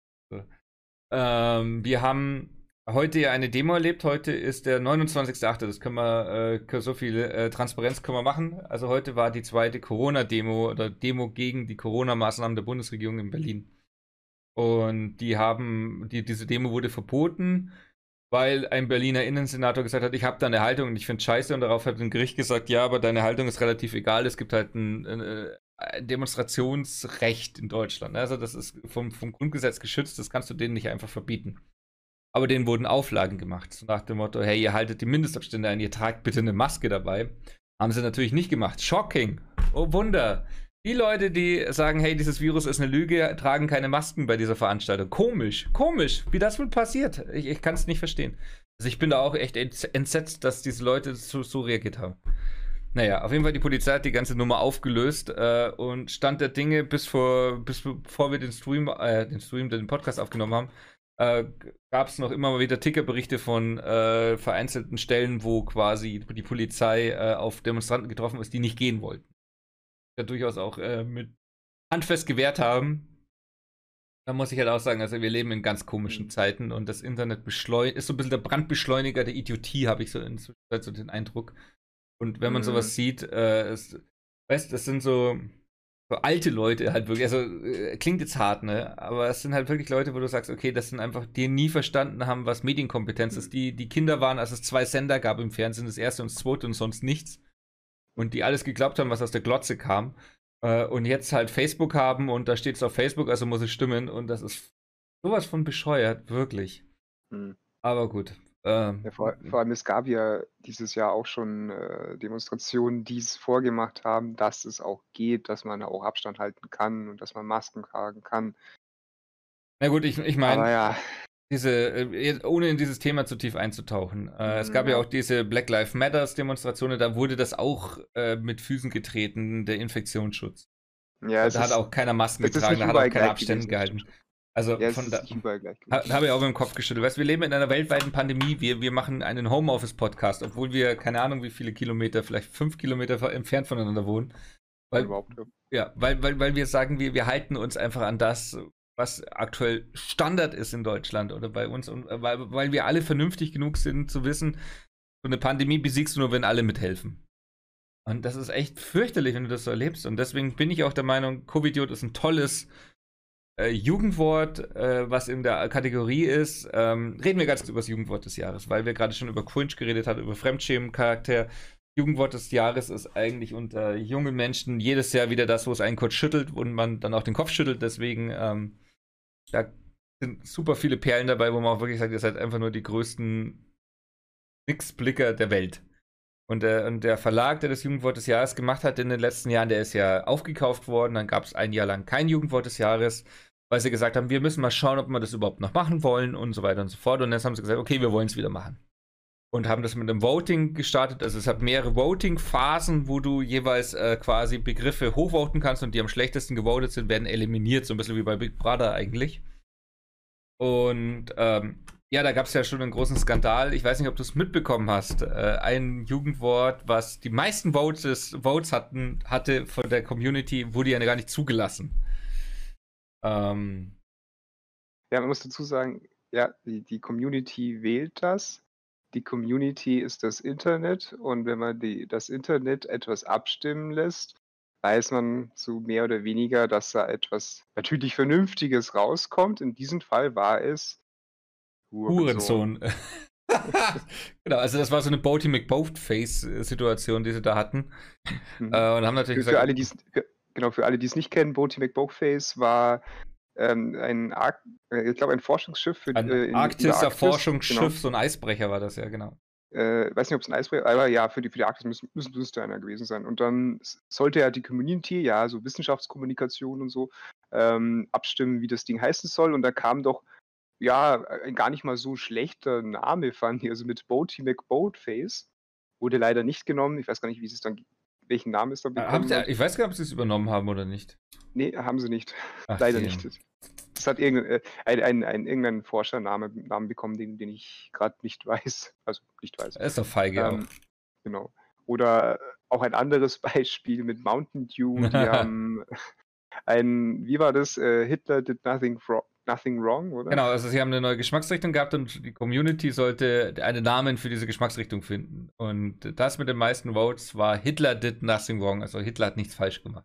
Ähm, wir haben heute ja eine Demo erlebt. Heute ist der 29.8. Das können wir, äh, so viel äh, Transparenz können wir machen. Also heute war die zweite Corona-Demo oder Demo gegen die Corona-Maßnahmen der Bundesregierung in Berlin. Und die haben, die, diese Demo wurde verboten, weil ein Berliner Innensenator gesagt hat, ich habe da eine Haltung und ich finde scheiße. Und darauf hat ein Gericht gesagt, ja, aber deine Haltung ist relativ egal. Es gibt halt ein, ein, ein Demonstrationsrecht in Deutschland. Also das ist vom, vom Grundgesetz geschützt, das kannst du denen nicht einfach verbieten. Aber denen wurden Auflagen gemacht. So nach dem Motto, hey, ihr haltet die Mindestabstände ein, ihr tragt bitte eine Maske dabei. Haben sie natürlich nicht gemacht. Shocking. Oh Wunder. Die Leute, die sagen, hey, dieses Virus ist eine Lüge, tragen keine Masken bei dieser Veranstaltung. Komisch, komisch, wie das wohl passiert. Ich, ich kann es nicht verstehen. Also ich bin da auch echt entsetzt, dass diese Leute so, so reagiert haben. Naja, auf jeden Fall die Polizei hat die ganze Nummer aufgelöst äh, und Stand der Dinge bis vor, bis bevor wir den Stream, äh, den Stream, den Podcast aufgenommen haben, äh, gab es noch immer mal wieder Tickerberichte von äh, vereinzelten Stellen, wo quasi die Polizei äh, auf Demonstranten getroffen ist, die nicht gehen wollten. Ja, durchaus auch äh, mit handfest gewehrt haben. Da muss ich halt auch sagen, also wir leben in ganz komischen mhm. Zeiten und das Internet ist so ein bisschen der Brandbeschleuniger der Idiotie, habe ich so inzwischen so den Eindruck. Und wenn man mhm. sowas sieht, äh, es, weißt, das sind so, so alte Leute halt wirklich, also äh, klingt jetzt hart, ne? Aber es sind halt wirklich Leute, wo du sagst, okay, das sind einfach, die nie verstanden haben, was Medienkompetenz ist. Die, die Kinder waren, als es zwei Sender gab im Fernsehen, das erste und das zweite und sonst nichts. Und die alles geglaubt haben, was aus der Glotze kam. Äh, und jetzt halt Facebook haben und da steht es auf Facebook, also muss es stimmen. Und das ist sowas von bescheuert, wirklich. Hm. Aber gut, ähm, ja, vor, vor, allem, es gab ja dieses Jahr auch schon äh, Demonstrationen, die es vorgemacht haben, dass es auch geht, dass man auch Abstand halten kann und dass man Masken tragen kann. Na gut, ich, ich meine, ja. diese, äh, ohne in dieses Thema zu tief einzutauchen, äh, es gab ja. ja auch diese Black Lives Matters Demonstrationen, da wurde das auch äh, mit Füßen getreten, der Infektionsschutz. Ja, da hat auch keiner Masken getragen, da hat auch keiner Abstände gehalten. Also Ja, von da, habe ich auch dem Kopf geschüttelt. Weißt, wir leben in einer weltweiten Pandemie. Wir, wir machen einen Homeoffice-Podcast, obwohl wir keine Ahnung, wie viele Kilometer, vielleicht fünf Kilometer entfernt voneinander wohnen. Weil, überhaupt. ja. ja, weil, weil, weil wir sagen, wir, wir halten uns einfach an das, was aktuell Standard ist in Deutschland oder bei uns. Und äh, weil, weil wir alle vernünftig genug sind, zu wissen, so eine Pandemie besiegst du nur, wenn alle mithelfen. Und das ist echt fürchterlich, wenn du das so erlebst. Und deswegen bin ich auch der Meinung, Covidiot ist ein tolles äh, Jugendwort, äh, was in der Kategorie ist. Ähm, reden wir ganz kurz über das Jugendwort des Jahres, weil wir gerade schon über Cringe geredet haben, über Fremdschämen-Charakter. Jugendwort des Jahres ist eigentlich unter jungen Menschen jedes Jahr wieder das, wo es einen kurz schüttelt und man dann auch den Kopf schüttelt. Deswegen, ähm, da sind super viele Perlen dabei, wo man auch wirklich sagt, ihr seid einfach nur die größten Nixblicker der Welt. Und, äh, und der Verlag, der das Jugendwort des Jahres gemacht hat in den letzten Jahren, der ist ja aufgekauft worden. Dann gab es ein Jahr lang kein Jugendwort des Jahres, weil sie gesagt haben, wir müssen mal schauen, ob wir das überhaupt noch machen wollen und so weiter und so fort. Und jetzt haben sie gesagt, okay, wir wollen es wieder machen. Und haben das mit einem Voting gestartet. Also es hat mehrere Voting-Phasen, wo du jeweils äh, quasi Begriffe hochvoten kannst und die am schlechtesten gewotet sind, werden eliminiert. So ein bisschen wie bei Big Brother eigentlich. Und ähm, ja, da gab es ja schon einen großen Skandal. Ich weiß nicht, ob du es mitbekommen hast. Äh, ein Jugendwort, was die meisten Votes, Votes hatten, hatte von der Community, wurde ja gar nicht zugelassen. Ähm, Ja, man muss dazu sagen, ja, die, die Community wählt das. Die Community ist das Internet und wenn man die, das Internet etwas abstimmen lässt, weiß man so mehr oder weniger, dass da etwas natürlich Vernünftiges rauskommt. In diesem Fall war es Hurensohn. genau, also das war so eine Boaty McBoatface-Situation, die sie da hatten. Mhm. Äh, und haben natürlich Für, gesagt, für alle, die es genau, für alle, die es nicht kennen, Boaty McBoatface war ähm, ein, Ar äh, ich glaube, ein Forschungsschiff für ein äh, Arktiser Arktis. Forschungsschiff, Genau. so ein Eisbrecher war das ja, genau. äh, weiß nicht, ob es ein Eisbrecher, aber ja, für die, für die Arktis müssen, müssen, müsste einer gewesen sein. Und dann sollte ja die Community, ja, so Wissenschaftskommunikation und so, ähm, abstimmen, wie das Ding heißen soll. Und da kam doch, ja, ein gar nicht mal so schlechter Name, fand ich, also mit Boaty McBoatface. Wurde leider nicht genommen. Ich weiß gar nicht, wie es dann, welchen Namen es dann Äh, bekommen sie, hat. ich weiß gar nicht, ob sie es übernommen haben oder nicht. Nee, haben sie nicht. Ach, Leider die- nicht. Das hat irgendein, äh, ein, ein, ein, irgendein Forschernamen Namen bekommen, den, den ich gerade nicht weiß. Also nicht weiß. Er ist doch feige Ähm. Genau. Oder auch ein anderes Beispiel mit Mountain Dew. Die haben ein, wie war das? Äh, Hitler did nothing, nothing wrong, oder? Genau, also sie haben eine neue Geschmacksrichtung gehabt und die Community sollte einen Namen für diese Geschmacksrichtung finden. Und das mit den meisten Votes war Hitler did nothing wrong. Also Hitler hat nichts falsch gemacht.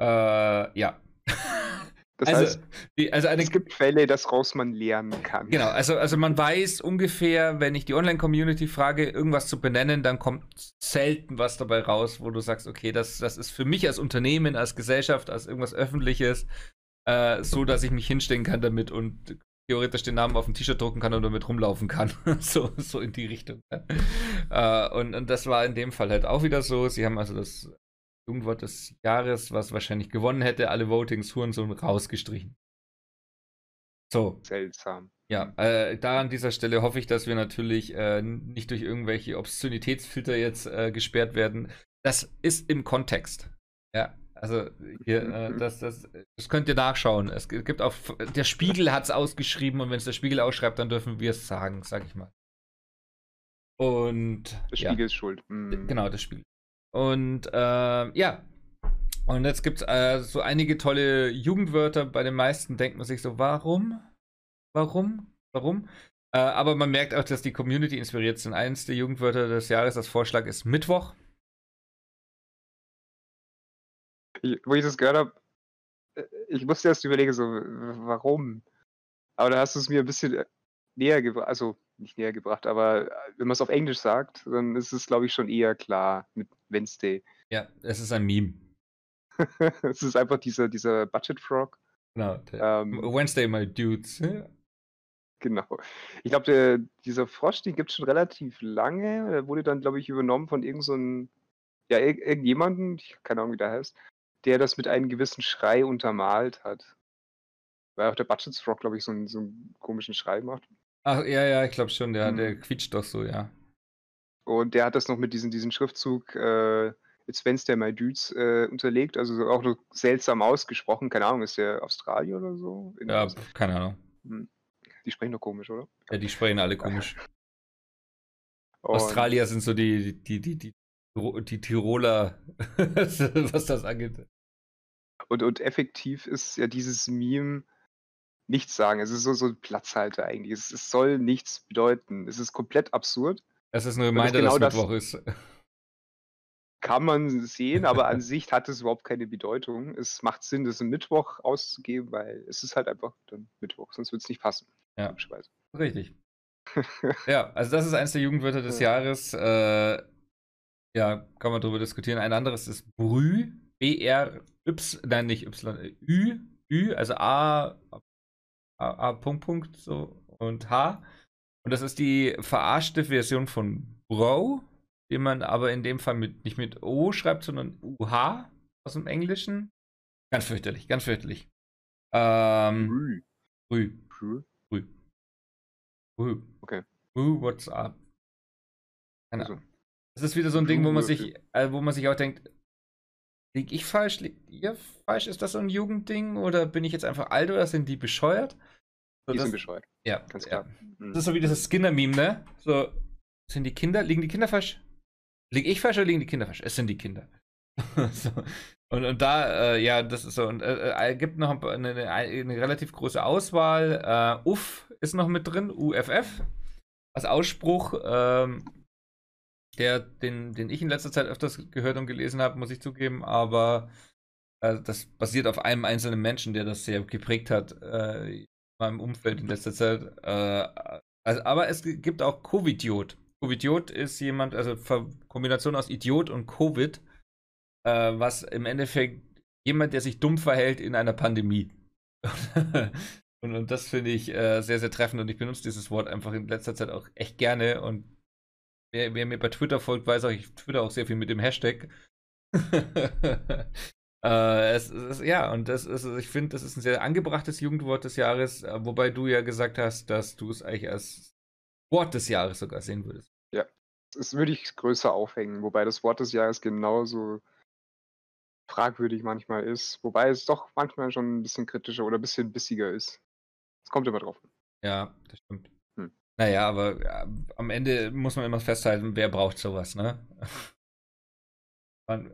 Äh, ja. Das also, heißt, die, also eine es gibt Fälle, dass raus man lernen kann. Genau, also, also man weiß ungefähr, wenn ich die Online-Community frage, irgendwas zu benennen, dann kommt selten was dabei raus, wo du sagst, okay, das, das ist für mich als Unternehmen, als Gesellschaft, als irgendwas Öffentliches, äh, so, dass ich mich hinstellen kann damit und theoretisch den Namen auf ein T-Shirt drucken kann und damit rumlaufen kann. so, so in die Richtung. äh, und, und das war in dem Fall halt auch wieder so. Sie haben also das Jugendwort des Jahres, was wahrscheinlich gewonnen hätte, alle Votings Hurensohn rausgestrichen. So, Seltsam. ja, äh, da an dieser Stelle hoffe ich, dass wir natürlich äh, nicht durch irgendwelche Obszönitätsfilter jetzt äh, gesperrt werden. Das ist im Kontext. Ja, also hier, äh, das, das, das könnt ihr nachschauen. Es gibt auch, der Spiegel hat es ausgeschrieben und wenn es der Spiegel ausschreibt, dann dürfen wir es sagen, sag ich mal. Und Der ja. Spiegel ist schuld. Mm. Genau, das Spiel. Und äh, ja. Und jetzt gibt es äh, so einige tolle Jugendwörter. Bei den meisten denkt man sich so, warum? Warum? Warum? Äh, aber man merkt auch, dass die Community inspiriert sind. Eins der Jugendwörter des Jahres als Vorschlag ist Mittwoch. Ich, wo ich das gehört habe, ich musste erst überlegen, so, warum? Aber da hast du es mir ein bisschen äh, näher gebracht, also nicht näher gebracht, aber äh, wenn man es auf Englisch sagt, dann ist es, glaube ich, schon eher klar mit Wednesday. Ja, es ist ein Meme. es ist einfach dieser, dieser Budget Frog. Genau. Ähm, Wednesday, my dudes. Genau. Ich glaube, dieser Frosch, den gibt es schon relativ lange. Der wurde dann, glaube ich, übernommen von irgendeinem, so ja, ir irgendjemanden, ich keine Ahnung, wie der heißt, der das mit einem gewissen Schrei untermalt hat. Weil auch der Budget Frog, glaube ich, so einen, so einen komischen Schrei macht. Ach, ja, ja, ich glaube schon, der, Mhm. der quietscht doch so, ja. Und der hat das noch mit diesem diesen Schriftzug, äh, mit Svenster My Dudes äh, unterlegt, also auch nur seltsam ausgesprochen. Keine Ahnung, ist der Australier oder so? Ja, keine Ahnung. Hm. Die sprechen doch komisch, oder? Ja, die sprechen alle komisch. Australier sind so die, die, die, die, die Tiroler, was das angeht. Und, und effektiv ist ja dieses Meme nichts sagen. Es ist so, so ein Platzhalter eigentlich. Es, es soll nichts bedeuten. Es ist komplett absurd. Es ist eine Reminder, genau dass Mittwoch ist. Kann man sehen, aber an sich hat es überhaupt keine Bedeutung. Es macht Sinn, das im Mittwoch auszugeben, weil es ist halt einfach dann Mittwoch, sonst wird es nicht passen. Ja. Richtig. ja, also das ist eins der Jugendwörter des ja. Jahres. Äh, ja, kann man darüber diskutieren. Ein anderes ist Brü. B-R-Y, nein, nicht Y, Ü, Ü, also A, A, A, Punkt, Punkt, so, und H. Und das ist die verarschte Version von Bro, den man aber in dem Fall mit, nicht mit O schreibt, sondern UH aus dem Englischen. Ganz fürchterlich, ganz fürchterlich. Ähm, Rü. Rü. Rü. Rü. Rü. Okay. Rü, what's up? Keine also. Ahnung. Das ist wieder so ein Ding, wo man sich, äh, wo man sich auch denkt, lieg ich falsch, liegt ihr falsch? Ist das so ein Jugendding oder bin ich jetzt einfach alt oder sind die bescheuert? So, die das, sind bescheuert. Ja, ganz klar. Ja. Mhm. Das ist so wie dieses Skinner-Meme, ne? So, sind die Kinder, liegen die Kinder falsch? Liege ich falsch oder liegen die Kinder falsch? Es sind die Kinder. so. und, und da, äh, ja, das ist so. Und äh, äh, gibt noch eine, eine, eine, relativ große Auswahl. Äh, Uff ist noch mit drin, UFF. Als Ausspruch, ähm, der, den, den ich in letzter Zeit öfters gehört und gelesen habe, muss ich zugeben, aber äh, das basiert auf einem einzelnen Menschen, der das sehr geprägt hat. Äh, meinem Umfeld in letzter Zeit. Äh, also, aber es gibt auch Covidiot. Covidiot ist jemand, also Kombination aus Idiot und Covid, äh, was im Endeffekt jemand, der sich dumm verhält in einer Pandemie. und, und, das finde ich äh, sehr, sehr treffend und ich benutze dieses Wort einfach in letzter Zeit auch echt gerne und wer, wer mir bei Twitter folgt, weiß auch, ich twitter auch sehr viel mit dem Hashtag. Äh, es, es, ja, und das ist, ich finde, das ist ein sehr angebrachtes Jugendwort des Jahres, äh, wobei du ja gesagt hast, dass du es eigentlich als Wort des Jahres sogar sehen würdest. Ja, das würde ich größer aufhängen, wobei das Wort des Jahres genauso fragwürdig manchmal ist, wobei es doch manchmal schon ein bisschen kritischer oder ein bisschen bissiger ist. Es kommt immer drauf. Ja, das stimmt. Naja, aber äh, am Ende muss man immer festhalten, wer braucht sowas, ne?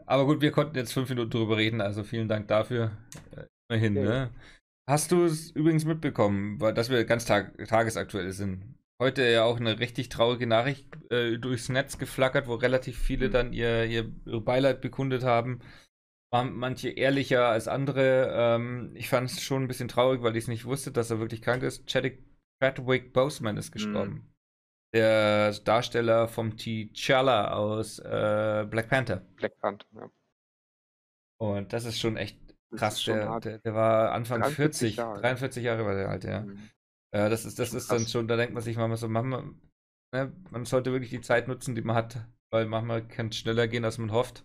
Aber gut, wir konnten jetzt fünf Minuten drüber reden, also vielen Dank dafür. Äh, immerhin, ja. ne? Hast du es übrigens mitbekommen, dass wir ganz tag tagesaktuell sind? Heute ja auch eine richtig traurige Nachricht äh, durchs Netz geflackert, wo relativ viele mhm. dann ihr, ihr Beileid bekundet haben. Waren manche ehrlicher als andere. Ähm, ich fand es schon ein bisschen traurig, weil ich es nicht wusste, dass er wirklich krank ist. Chadwick, Chadwick Boseman ist gestorben. Mhm der Darsteller vom T'Challa aus äh, Black Panther. Black Panther, ja. Und das ist schon echt krass. Schon der, der, der, war Anfang 40, Jahre. 43 Jahre war der alt, ja. Mhm. Äh, das ist, das ist dann schon, da denkt man sich manchmal so, manchmal, ne, man sollte wirklich die Zeit nutzen, die man hat, weil manchmal kann es schneller gehen, als man hofft.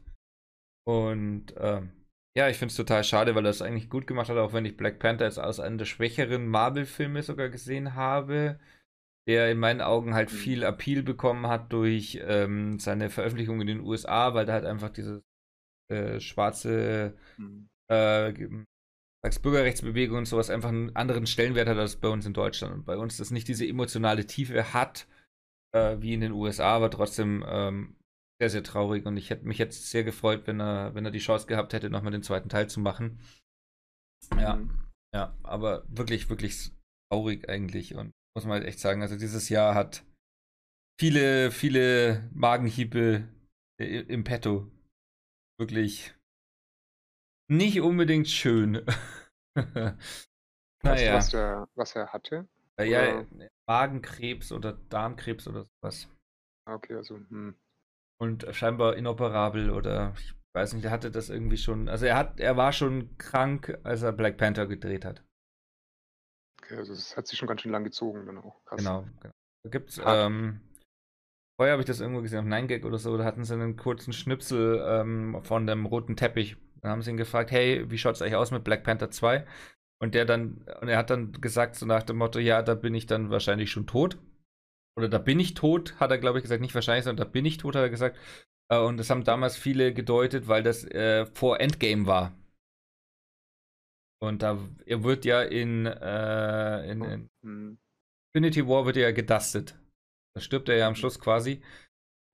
Und ähm, ja, ich finde es total schade, weil er es eigentlich gut gemacht hat, auch wenn ich Black Panther jetzt aus einem der schwächeren Marvel-Filme sogar gesehen habe der in meinen Augen halt mhm. viel Appeal bekommen hat durch ähm, seine Veröffentlichung in den USA, weil da halt einfach diese äh, schwarze mhm. äh, Bürgerrechtsbewegung und sowas einfach einen anderen Stellenwert hat als bei uns in Deutschland. Und bei uns das nicht diese emotionale Tiefe hat, äh, wie in den USA, aber trotzdem ähm, sehr, sehr traurig. Und ich hätte mich jetzt sehr gefreut, wenn er, wenn er die Chance gehabt hätte, nochmal den zweiten Teil zu machen. Ja, mhm. ja, aber wirklich, wirklich traurig eigentlich. Und muss man halt echt sagen. Also dieses Jahr hat viele, viele Magenhiebe im Petto. Wirklich nicht unbedingt schön. naja. Weißt du, was, der, was er hatte? Ja, Magenkrebs oder Darmkrebs oder sowas. Ah, okay, also. Hm. Und scheinbar inoperabel oder ich weiß nicht, er hatte das irgendwie schon. Also er hat, er war schon krank, als er Black Panther gedreht hat. Okay, also es hat sich schon ganz schön lang gezogen dann auch. Krass. Genau, genau. Da gibt's, ähm, vorher habe ich das irgendwo gesehen auf 9gag oder so, da hatten sie einen kurzen Schnipsel ähm, von dem roten Teppich. Dann haben sie ihn gefragt, hey, wie schaut's eigentlich aus mit Black Panther 2? Und der dann, und er hat dann gesagt, so nach dem Motto, ja, da bin ich dann wahrscheinlich schon tot. Oder da bin ich tot, hat er, glaube ich, gesagt, nicht wahrscheinlich, sondern da bin ich tot, hat er gesagt. Äh, und das haben damals viele gedeutet, weil das äh, vor Endgame war. Und da er wird ja in, äh, in, in hm. Infinity War wird er ja gedustet. Da stirbt er ja am mhm. Schluss quasi.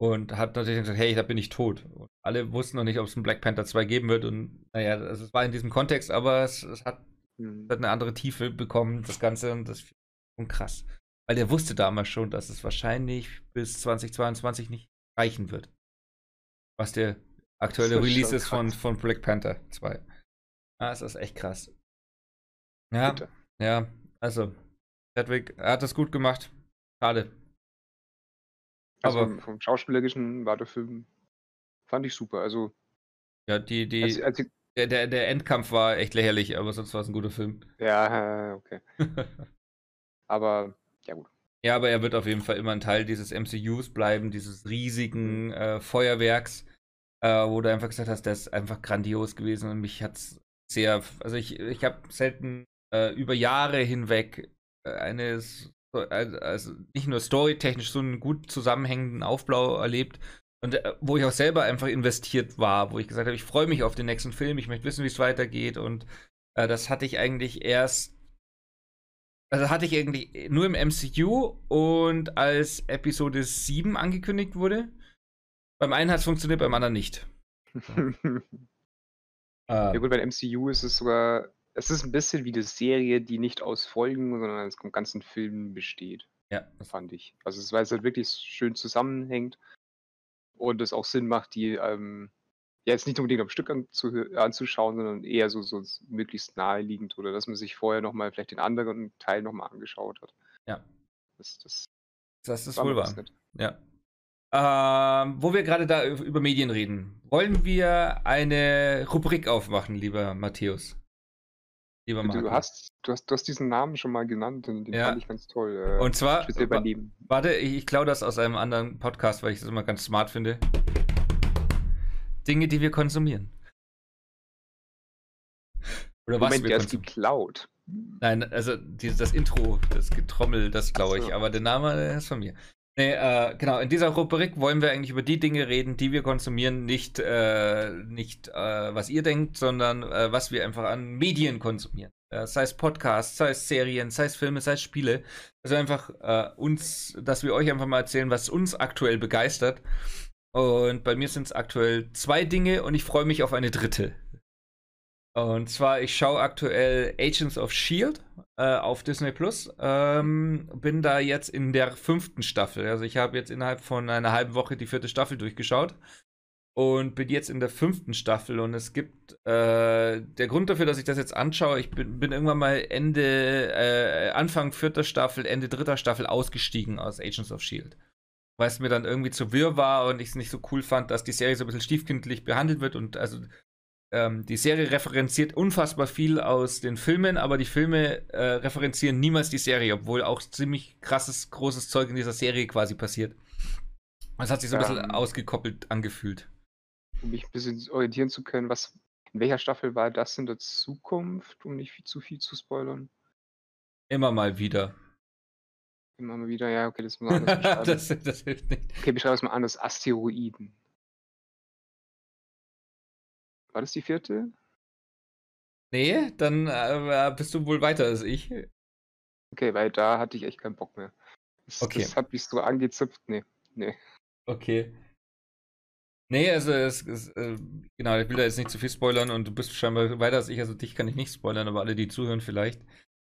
Und hat natürlich gesagt, hey, da bin ich tot. Und alle wussten noch nicht, ob es einen Black Panther 2 geben wird. Und naja, also es war in diesem Kontext, aber es, es hat, mhm. hat, eine andere Tiefe bekommen, das Ganze. Und das ist schon krass. Weil der wusste damals schon, dass es wahrscheinlich bis 2022 nicht reichen wird. Was der aktuelle Release ist von, von Black Panther 2. Ah, es ist echt krass. Ja, Bitte. ja, also, Chadwick, er hat das gut gemacht. Schade. Also Aber vom, Schauspielerischen war der Film, fand ich super. Also, ja, die, die, als, als der, der, der Endkampf war echt lächerlich, aber sonst war es ein guter Film. Ja, okay. aber, ja gut. Ja, aber er wird auf jeden Fall immer ein Teil dieses MCUs bleiben, dieses riesigen äh, Feuerwerks, äh, wo du einfach gesagt hast, der ist einfach grandios gewesen und mich hat es sehr, also ich, ich habe selten äh, über Jahre hinweg äh, eine, also nicht nur storytechnisch so einen gut zusammenhängenden Aufbau erlebt, und äh, wo ich auch selber einfach investiert war, wo ich gesagt habe, ich freue mich auf den nächsten Film, ich möchte wissen, wie es weitergeht. Und äh, das hatte ich eigentlich erst, also hatte ich eigentlich nur im MCU und als Episode 7 angekündigt wurde. Beim einen hat es funktioniert, beim anderen nicht. Ja gut, bei MCU ist es sogar es ist ein bisschen wie eine Serie, die nicht aus Folgen, sondern aus ganzen Filmen besteht. Ja. Fand ich. Also es, weil es halt wirklich schön zusammenhängt und es auch Sinn macht, die ähm, ja jetzt nicht unbedingt am Stück anzu anzuschauen, sondern eher so, so möglichst naheliegend oder dass man sich vorher nochmal vielleicht den anderen Teil nochmal angeschaut hat. Ja. Das, das, das ist wohl wahr. Ja. Ähm, wo wir gerade da über Medien reden, wollen wir eine Rubrik aufmachen, lieber Matthäus? Lieber du, hast, du, hast, du hast diesen Namen schon mal genannt und den ja. fand ich ganz toll. Äh, und zwar, wa warte, ich, ich klaue das aus einem anderen Podcast, weil ich das immer ganz smart finde. Dinge, die wir konsumieren. Oder Moment, was wir der ist geklaut. Nein, also dieses, das Intro, das Getrommel, das glaube ich, so. aber der Name der ist von mir. Nee, äh, genau, in dieser Rubrik wollen wir eigentlich über die Dinge reden, die wir konsumieren, nicht, äh, nicht äh, was ihr denkt, sondern äh, was wir einfach an Medien konsumieren. Äh, sei es Podcasts, sei es Serien, sei es Filme, sei es Spiele. Also einfach äh, uns, dass wir euch einfach mal erzählen, was uns aktuell begeistert. Und bei mir sind es aktuell zwei Dinge und ich freue mich auf eine dritte. Und zwar, ich schaue aktuell Agents of Shield äh, auf Disney Plus. Ähm, bin da jetzt in der fünften Staffel. Also ich habe jetzt innerhalb von einer halben Woche die vierte Staffel durchgeschaut. Und bin jetzt in der fünften Staffel. Und es gibt äh, der Grund dafür, dass ich das jetzt anschaue, ich bin, bin irgendwann mal Ende, äh, Anfang vierter Staffel, Ende dritter Staffel ausgestiegen aus Agents of Shield weil es mir dann irgendwie zu wirr war und ich es nicht so cool fand, dass die Serie so ein bisschen stiefkindlich behandelt wird und also ähm, die Serie referenziert unfassbar viel aus den Filmen, aber die Filme äh, referenzieren niemals die Serie, obwohl auch ziemlich krasses, großes Zeug in dieser Serie quasi passiert. Es hat sich so ein bisschen ähm, ausgekoppelt angefühlt. Um mich ein bisschen orientieren zu können, was, in welcher Staffel war das in der Zukunft, um nicht viel, zu viel zu spoilern? Immer mal wieder. Immer mal wieder, ja, okay, das muss man anders das, das hilft nicht. Okay, beschreibe es mal anders. Asteroiden. War das die vierte? Nee, dann äh, bist du wohl weiter als ich. Okay, weil da hatte ich echt keinen Bock mehr. Das, okay. das hat mich so angezipft. Nee, nee. Okay. Nee, also es, es äh, genau, ich will da jetzt nicht zu viel spoilern und du bist scheinbar weiter als ich, also dich kann ich nicht spoilern, aber alle, die zuhören, vielleicht.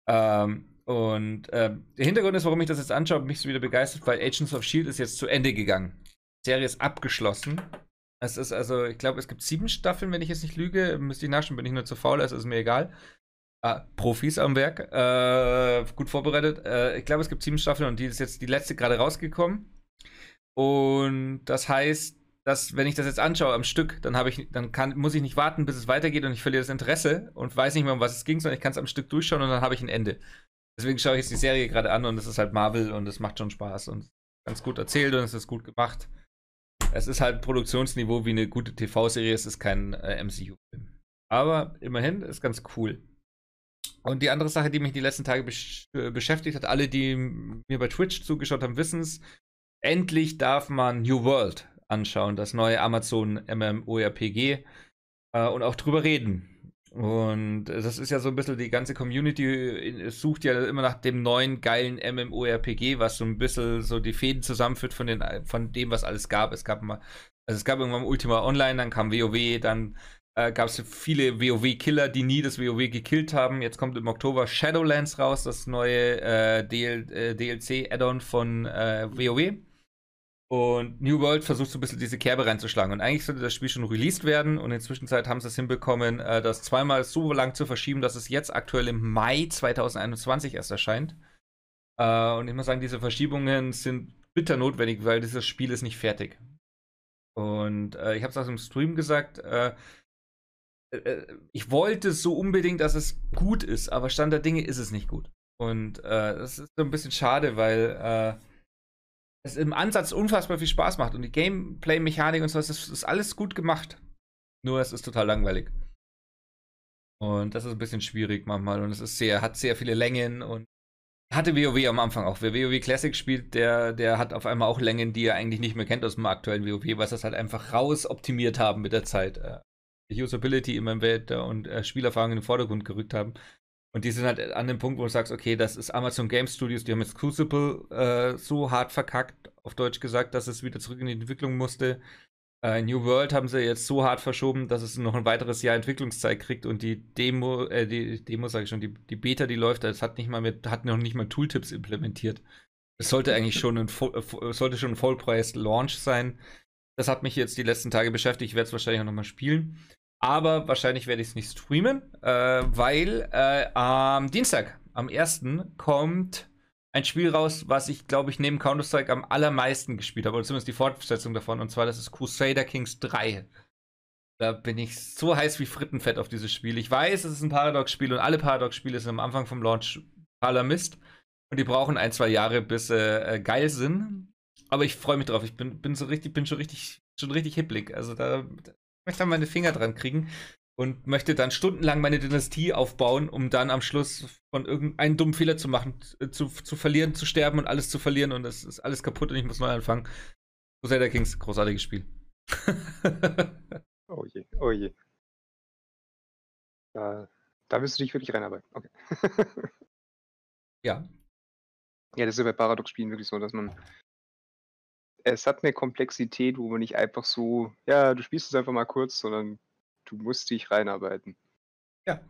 Ähm, und äh, der Hintergrund ist, warum ich das jetzt anschaue, mich so wieder begeistert, weil Agents of Shield ist jetzt zu Ende gegangen. Die Serie ist abgeschlossen. Es ist also, ich glaube, es gibt sieben Staffeln, wenn ich jetzt nicht lüge. Müsste ich nachschauen, bin ich nur zu faul, es ist mir egal. Ah, Profis am Werk, äh, gut vorbereitet. Äh, ich glaube, es gibt sieben Staffeln und die ist jetzt die letzte gerade rausgekommen. Und das heißt, dass wenn ich das jetzt anschaue am Stück, dann habe ich, dann kann, muss ich nicht warten, bis es weitergeht und ich verliere das Interesse und weiß nicht mehr, um was es ging, sondern ich kann es am Stück durchschauen und dann habe ich ein Ende. Deswegen schaue ich jetzt die Serie gerade an und es ist halt Marvel und es macht schon Spaß und ganz gut erzählt und es ist gut gemacht es ist halt Produktionsniveau wie eine gute TV-Serie, es ist kein äh, MCU-Film. Aber immerhin ist ganz cool. Und die andere Sache, die mich die letzten Tage besch äh, beschäftigt hat, alle, die mir bei Twitch zugeschaut haben, wissen es. Endlich darf man New World anschauen, das neue Amazon MMORPG äh, und auch drüber reden. Und das ist ja so ein bisschen die ganze Community sucht ja immer nach dem neuen geilen MMORPG, was so ein bisschen so die Fäden zusammenführt von, den, von dem, was alles gab. Es gab mal, also es gab irgendwann Ultima Online, dann kam WoW, dann äh, gab es viele WoW-Killer, die nie das WoW gekillt haben. Jetzt kommt im Oktober Shadowlands raus, das neue äh, DL, äh, DLC-Add-on von äh, WoW. Und New World versucht so ein bisschen diese Kerbe reinzuschlagen. Und eigentlich sollte das Spiel schon released werden. Und in der Zwischenzeit haben sie es hinbekommen, äh, das zweimal so lang zu verschieben, dass es jetzt aktuell im Mai 2021 erst erscheint. Äh, und ich muss sagen, diese Verschiebungen sind bitter notwendig, weil dieses Spiel ist nicht fertig. Und äh, ich habe es auch im Stream gesagt, ich wollte so unbedingt, dass es gut ist, aber Stand der Dinge ist es nicht gut. Und das ist so ein bisschen schade, weil es im Ansatz unfassbar viel Spaß macht und die Gameplay-Mechanik und so, das ist, ist alles gut gemacht. Nur es ist total langweilig. Und das ist ein bisschen schwierig manchmal und es ist sehr, hat sehr viele Längen und hatte WoW am Anfang auch. Wer WoW Classic spielt, der, der hat auf einmal auch Längen, die er eigentlich nicht mehr kennt aus dem aktuellen WoW, weil sie das halt einfach raus optimiert haben mit der Zeit. Äh, Usability immer im Welt und äh, Spielerfahrung in den Vordergrund gerückt haben. Und die sind halt an dem Punkt, wo du sagst, okay, das ist Amazon Game Studios, die haben jetzt Crucible äh, so hart verkackt, auf Deutsch gesagt, dass es wieder zurück in die Entwicklung musste. Äh, New World haben sie jetzt so hart verschoben, dass es noch ein weiteres Jahr Entwicklungszeit kriegt und die Demo, äh, die Demo sage ich schon, die, die Beta, die läuft, das hat nicht mal mit, hat noch nicht mal Tooltips implementiert. Es sollte eigentlich schon ein, sollte schon ein Vollpreis-Launch sein. Das hat mich jetzt die letzten Tage beschäftigt. Ich werde es wahrscheinlich auch nochmal spielen. Aber wahrscheinlich werde ich es nicht streamen, äh, weil äh, am Dienstag, am 1. kommt ein Spiel raus, was ich, glaube ich, neben Counter-Strike am allermeisten gespielt habe, oder zumindest die Fortsetzung davon, und zwar das ist Crusader Kings 3. Da bin ich so heiß wie Frittenfett auf dieses Spiel. Ich weiß, es ist ein Paradox-Spiel und alle Paradox-Spiele sind am Anfang vom Launch totaler Mist. Und die brauchen ein, zwei Jahre, bis sie äh, geil sind. Aber ich freue mich drauf. Ich bin, bin so richtig, bin schon richtig, schon richtig hipplig. Also da, möchte dann meine Finger dran kriegen und möchte dann stundenlang meine Dynastie aufbauen, um dann am Schluss von irgendeinem dummen Fehler zu machen, äh, zu, zu verlieren, zu sterben und alles zu verlieren und es ist alles kaputt und ich muss neu anfangen. Crusader Kings, großartiges Spiel. oh je, oh je. Da, da wirst du dich wirklich reinarbeiten. Okay. ja. Ja, das ist ja bei Paradox-Spielen wirklich so, dass man es hat eine Komplexität, wo man nicht einfach so, ja, du spielst es einfach mal kurz, sondern du musst dich reinarbeiten. Ja.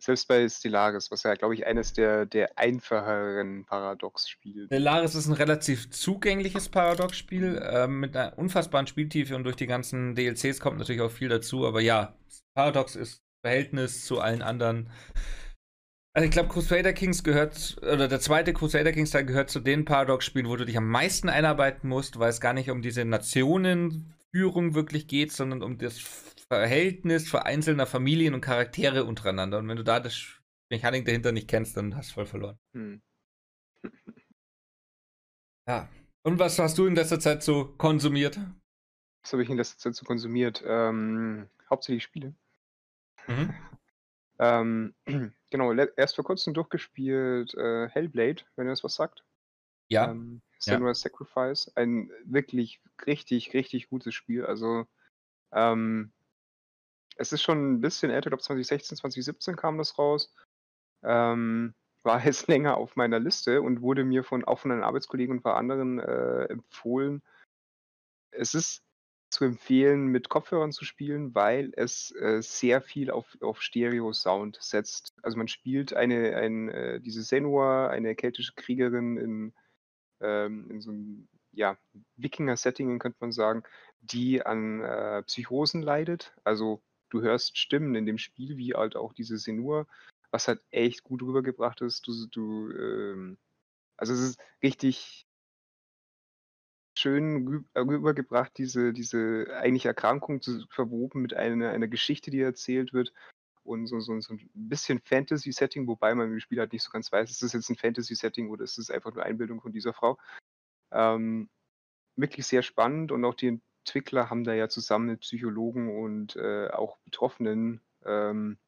Selbst bei Stellaris, was ja, glaube ich, eines der, der einfacheren Paradox-Spiele. Stellaris ist ein relativ zugängliches Paradox-Spiel äh, mit einer unfassbaren Spieltiefe und durch die ganzen DLCs kommt natürlich auch viel dazu. Aber ja, Paradox ist Verhältnis zu allen anderen also ich glaube, Crusader Kings gehört, oder der zweite Crusader Kings Teil gehört zu den Paradox-Spielen, wo du dich am meisten einarbeiten musst, weil es gar nicht um diese Nationenführung wirklich geht, sondern um das Verhältnis vereinzelter Familien und Charaktere untereinander. Und wenn du da das Mechanik dahinter nicht kennst, dann hast du voll verloren. Hm. ja. Und was hast du in letzter Zeit so konsumiert? Was habe ich in letzter Zeit so konsumiert? Ähm, hauptsächlich Spiele. Mhm. Ähm, genau, erst vor kurzem durchgespielt äh, Hellblade, wenn ihr das was sagt. Ja. Ähm, Senua ja. Sacrifice. Ein wirklich richtig, richtig gutes Spiel. Also, ähm, es ist schon ein bisschen älter, ich glaube 2016, 2017 kam das raus. Ähm, war jetzt länger auf meiner Liste und wurde mir von auch von einem Arbeitskollegen und ein paar anderen äh, empfohlen. Es ist zu empfehlen, mit Kopfhörern zu spielen, weil es äh, sehr viel auf, auf Stereo-Sound setzt. Also man spielt eine, ein, äh, diese Senua, eine keltische Kriegerin in, ähm, in so einem ja, Wikinger-Setting, könnte man sagen, die an äh, Psychosen leidet. Also du hörst Stimmen in dem Spiel, wie halt auch diese Senua, was halt echt gut rübergebracht ist. Du, du ähm, also es ist richtig, schön äh, rübergebracht, diese, diese eigentliche Erkrankung zu, verwoben mit einer, einer Geschichte, die erzählt wird. Und so, so, so ein bisschen Fantasy-Setting, wobei man im Spiel halt nicht so ganz weiß, ist das jetzt ein Fantasy-Setting oder ist es einfach nur Einbildung von dieser Frau. Ähm, wirklich sehr spannend und auch die Entwickler haben da ja zusammen mit Psychologen und äh, auch Betroffenen ähm,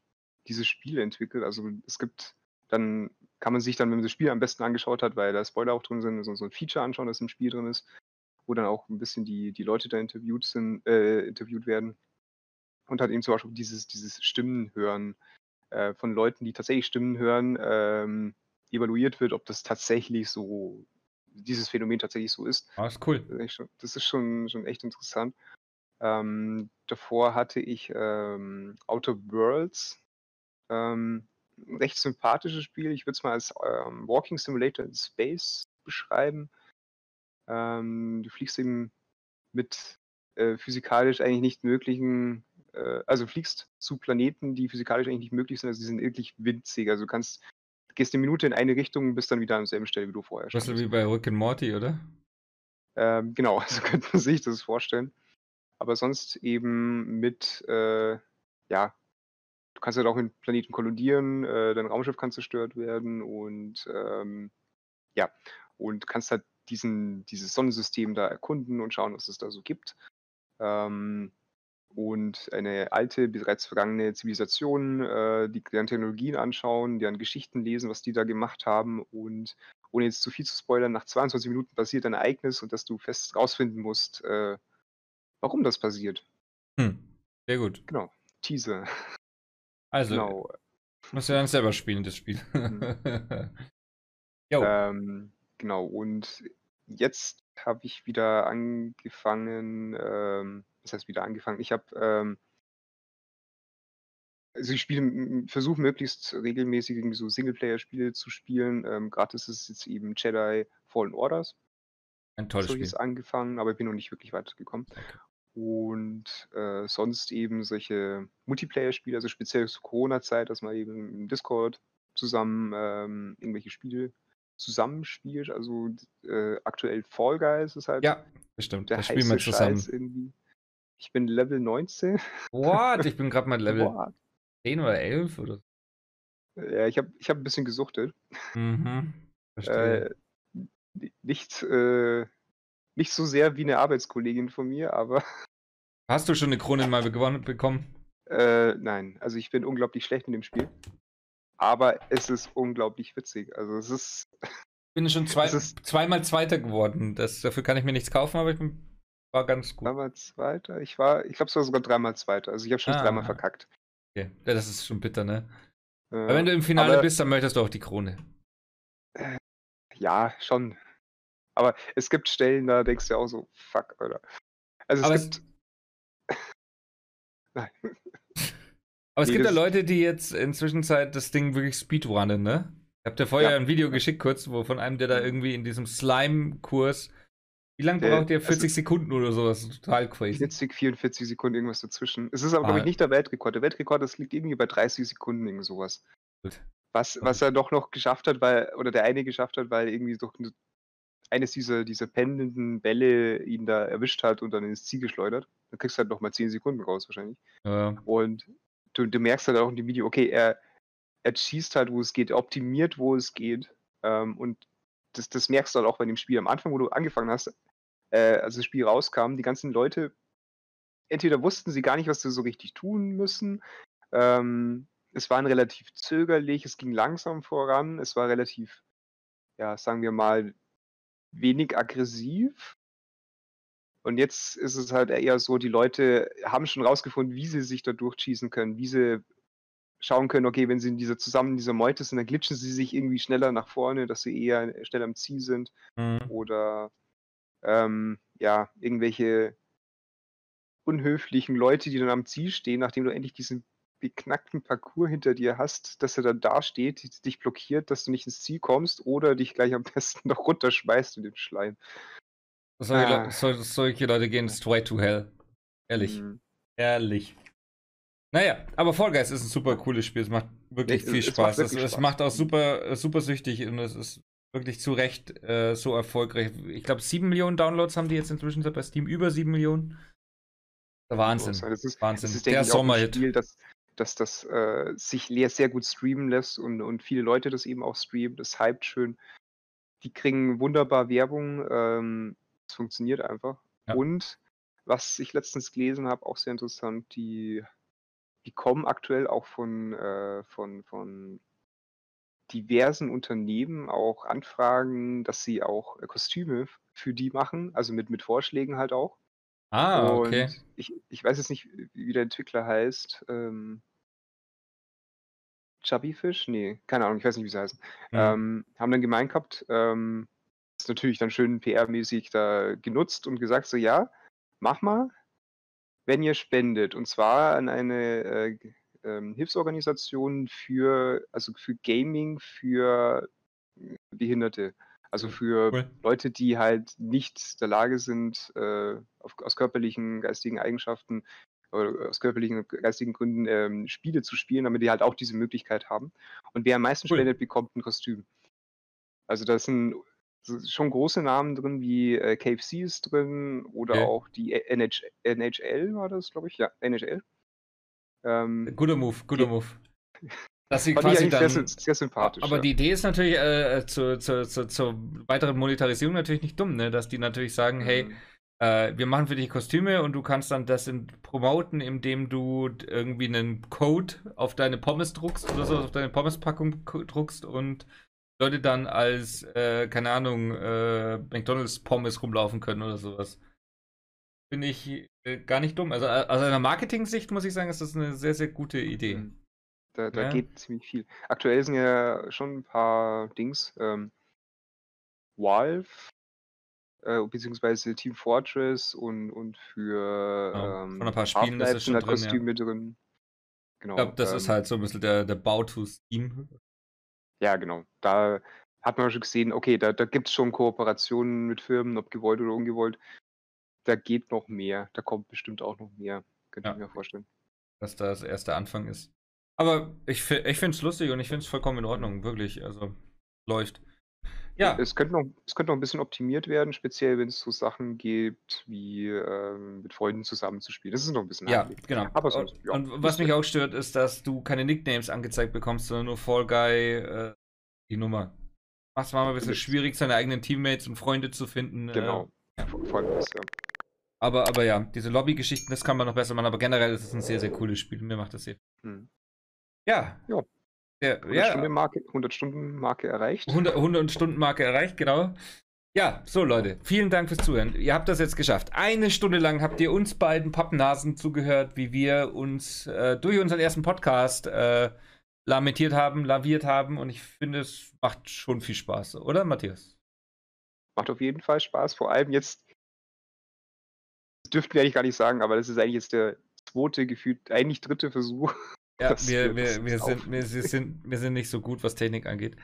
dieses Spiel entwickelt. Also es gibt dann, kann man sich dann, wenn man das Spiel am besten angeschaut hat, weil da Spoiler auch drin sind, so, so ein Feature anschauen, das im Spiel drin ist, wo dann auch ein bisschen die, die Leute da interviewt sind, äh, interviewt werden. Und hat eben zum Beispiel dieses, dieses Stimmen hören äh, von Leuten, die tatsächlich Stimmen hören, ähm, evaluiert wird, ob das tatsächlich so, dieses Phänomen tatsächlich so ist. Ah, ist cool. Das ist, schon, das ist schon, schon echt interessant. Ähm, davor hatte ich ähm, Outer Worlds. Ähm, ein recht sympathisches Spiel. Ich würde es mal als ähm, Walking Simulator in Space beschreiben. Ähm, du fliegst eben mit äh, physikalisch eigentlich nicht möglichen, äh, also fliegst zu Planeten, die physikalisch eigentlich nicht möglich sind, also die sind wirklich winzig. Also du kannst, gehst eine Minute in eine Richtung und bist dann wieder an derselben Stelle, wie du vorher Das ist wie bei Rick and Morty, oder? Ähm, genau, also könnte man sich das vorstellen. Aber sonst eben mit, äh, ja, du kannst halt auch in Planeten kollidieren, äh, dein Raumschiff kann zerstört werden und ähm, ja, und kannst halt diesen, dieses Sonnensystem da erkunden und schauen, was es da so gibt. Ähm, und eine alte, bereits vergangene Zivilisation, äh, die deren Technologien anschauen, deren Geschichten lesen, was die da gemacht haben und ohne jetzt zu viel zu spoilern, nach 22 Minuten passiert ein Ereignis und dass du fest rausfinden musst, äh, warum das passiert. Hm. Sehr gut. Genau. Teaser. Also, Genau. musst du dann selber spielen, das Spiel. Jo. Ähm, genau. Und jetzt habe ich wieder angefangen, ähm, was heißt wieder angefangen? Ich habe, ähm, also ich spiele, versuche möglichst regelmäßig irgendwie so Singleplayer-Spiele zu spielen. Ähm, Gerade ist es jetzt eben Jedi Fallen Orders. Ein tolles so Spiel. ist angefangen, aber ich bin noch nicht wirklich weitergekommen. Und äh, sonst eben solche Multiplayer-Spiele, also speziell zur Corona-Zeit, dass man eben im Discord zusammen ähm, irgendwelche Spiele zusammenspielt. Also äh, aktuell Fall Guys ist halt Ja, bestimmt. Das spielen wir zusammen. Scheiß irgendwie. Ich bin Level 19. What? Ich bin gerade mal Level Boah. 10 oder 11 oder so. Ja, ich habe ich hab ein bisschen gesuchtet. Mhm. Verstehe. Äh, nicht, äh, nicht so sehr wie eine Arbeitskollegin von mir, aber Hast du schon eine Krone mal gewonnen bekommen? Äh, nein, also ich bin unglaublich schlecht in dem Spiel. Aber es ist unglaublich witzig. Also es ist. Ich bin schon zwei, Es ist- zweimal Zweiter geworden. Das, dafür kann ich mir nichts kaufen, aber ich war ganz gut. Dreimal Zweiter. Ich war, ich glaube, es war sogar dreimal Zweiter. Also ich habe schon Ah. dreimal verkackt. Okay. Ja, das ist schon bitter, ne? Äh, Aber wenn du im Finale aber- bist, dann möchtest du auch die Krone. Ja, schon. Aber es gibt Stellen, da denkst du auch so, fuck, Alter. Also es Aber es- gibt. Nein. Aber es gibt ja Leute, die jetzt inzwischen Zeit das Ding wirklich speedrunnen, ne? Ich hab dir vorher Ja. ein Video geschickt, kurz, wo von einem, der da irgendwie in diesem Slime-Kurs. Wie lange Der- braucht ihr? also- 40 Sekunden oder sowas? Total crazy. 40, 44 Sekunden, irgendwas dazwischen. Es ist aber, glaube Ah. ich, nicht der Weltrekord. Der Weltrekord, das liegt irgendwie bei 30 Sekunden, irgend sowas. Gut. Was, was er doch noch geschafft hat, weil, oder der eine geschafft hat, weil irgendwie doch n- eines dieser, dieser pendelnden Bälle ihn da erwischt hat und dann ins Ziel geschleudert. Dann kriegst du halt noch mal 10 Sekunden raus wahrscheinlich. Ja. Und du, du merkst halt auch in dem Video, okay, er, er schießt halt, wo es geht, er optimiert, wo es geht. Ähm, und das, das merkst du halt auch bei dem Spiel. Am Anfang, wo du angefangen hast, äh, als das Spiel rauskam, die ganzen Leute, entweder wussten sie gar nicht, was sie so richtig tun müssen. Ähm, es waren relativ zögerlich, es ging langsam voran, es war relativ, ja, sagen wir mal, wenig aggressiv. Und jetzt ist es halt eher so, die Leute haben schon rausgefunden, wie sie sich da durchschießen können, wie sie schauen können, okay, wenn sie in dieser zusammen in dieser Meute sind, dann glitschen sie sich irgendwie schneller nach vorne, dass sie eher schneller am Ziel sind Mhm. oder ähm, ja, irgendwelche unhöflichen Leute, die dann am Ziel stehen, nachdem du endlich diesen beknackten Parcours hinter dir hast, dass er dann da steht, die- dich blockiert, dass du nicht ins Ziel kommst oder dich gleich am besten noch runterschmeißt in den Schleim. Solche, Ah. Le sol solche Leute gehen straight to hell. Ehrlich. Mhm. Ehrlich. Naja, aber Fall Guys ist ein super cooles Spiel. Es macht wirklich Es- viel es macht Spaß. Es, wirklich es Spaß. macht auch super, äh, super süchtig und es ist wirklich zu Recht äh, so erfolgreich. Ich glaube, sieben Millionen Downloads haben die jetzt inzwischen bei Steam. Über sieben Millionen. Der Wahnsinn. Das ist, Wahnsinn. das ist Der Sommerhit. Spiel, das, dass das äh, sich sehr gut streamen lässt und, und viele Leute das eben auch streamen. Das hypt schön. Die kriegen wunderbar Werbung. Ähm, es funktioniert einfach. Ja. Und was ich letztens gelesen habe, auch sehr interessant, die, die kommen aktuell auch von, äh, von, von diversen Unternehmen auch Anfragen, dass sie auch äh, Kostüme für die machen, also mit, mit Vorschlägen halt auch. Ah, Und okay. ich, ich weiß jetzt nicht, wie der Entwickler heißt. Ähm, Chubbyfish? Nee, keine Ahnung, ich weiß nicht, wie sie heißen. Hm. Ähm, haben dann gemeint gehabt, ähm, ist natürlich dann schön PR-mäßig da genutzt und gesagt, so ja, mach mal, wenn ihr spendet. Und zwar an eine äh, ähm, Hilfsorganisation für, also für Gaming für äh, Behinderte. Also für Cool. Leute, die halt nicht in der Lage sind, äh, auf, aus körperlichen, geistigen Eigenschaften oder aus körperlichen und geistigen Gründen ähm, Spiele zu spielen, damit die halt auch diese Möglichkeit haben. Und wer am meisten Cool. spendet, bekommt ein Kostüm. Also da sind schon große Namen drin, wie äh, KFC ist drin oder Okay. auch die NH NHL war das, glaube ich. Ja, NHL. Ähm, Guter Move, guter Move. Dass sie quasi dann. sehr, sehr sympathisch. Aber ja. die Idee ist natürlich äh, zur, zur, zur, zur weiteren Monetarisierung natürlich nicht dumm, ne? Dass die natürlich sagen, hey, Mhm. äh, wir machen für dich Kostüme und du kannst dann das in, promoten, indem du irgendwie einen Code auf deine Pommes druckst oder so, auf deine Pommespackung druckst und Leute dann als, äh, keine Ahnung, äh, McDonalds Pommes rumlaufen können oder sowas. Finde ich äh, gar nicht dumm. Also äh, aus einer Marketing-Sicht muss ich sagen, ist das eine sehr, sehr gute Idee. Mhm. Da, da Ja. geht ziemlich viel. Aktuell sind ja schon ein paar Dings. Ähm, Valve, äh, beziehungsweise Team Fortress und, und für Ja, ähm, von ein paar Spielen ist Half-Life es sind schon drin, ja. Kostüme drin. Genau. Ich glaube, das ist ähm, halt so ein bisschen der, der Bau to Steam. Ja, genau. Da hat man schon gesehen, okay, da, da gibt es schon Kooperationen mit Firmen, ob gewollt oder ungewollt. Da geht noch mehr. Da kommt bestimmt auch noch mehr. Könnte Ja. ich mir vorstellen. dass das erst der Anfang ist. Aber ich, ich finde es lustig und ich finde es vollkommen in Ordnung, wirklich. Also läuft. Ja, Es könnte, noch, es könnte noch ein bisschen optimiert werden, speziell wenn es so Sachen gibt, wie ähm, mit Freunden zusammenzuspielen. Das ist noch ein bisschen ja, hakelig. genau. Aber sonst, und, ja, und was mich auch stört, ist, dass du keine Nicknames angezeigt bekommst, sondern nur Fall Guy, äh, die Nummer. Macht es mal ein bisschen schwierig, seine eigenen Teammates und Freunde zu finden. Genau. Äh, Vor vor allem das, ja. aber, aber ja, diese Lobby-Geschichten, das kann man noch besser machen. Aber generell ist es ein sehr, sehr cooles Spiel. Mir macht das sehr. Hm. Ja. Ja. Der, 100 ja, Stunden Marke, 100 Stunden Marke erreicht. 100, 100 Stunden Marke erreicht, genau. Ja, so Leute, vielen Dank fürs Zuhören. Ihr habt das jetzt geschafft. Eine Stunde lang habt ihr uns beiden Pappnasen zugehört, wie wir uns äh, durch unseren ersten Podcast äh, lamentiert haben, laviert haben. Und ich finde, es macht schon viel Spaß, oder Matthias? Macht auf jeden Fall Spaß. Vor allem jetzt, das dürften wir eigentlich gar nicht sagen, aber das ist eigentlich jetzt der zweite, gefühlt, eigentlich dritte Versuch. Ja, wir, wir, wir, sind, wir, sind, wir sind nicht so gut, was Technik angeht.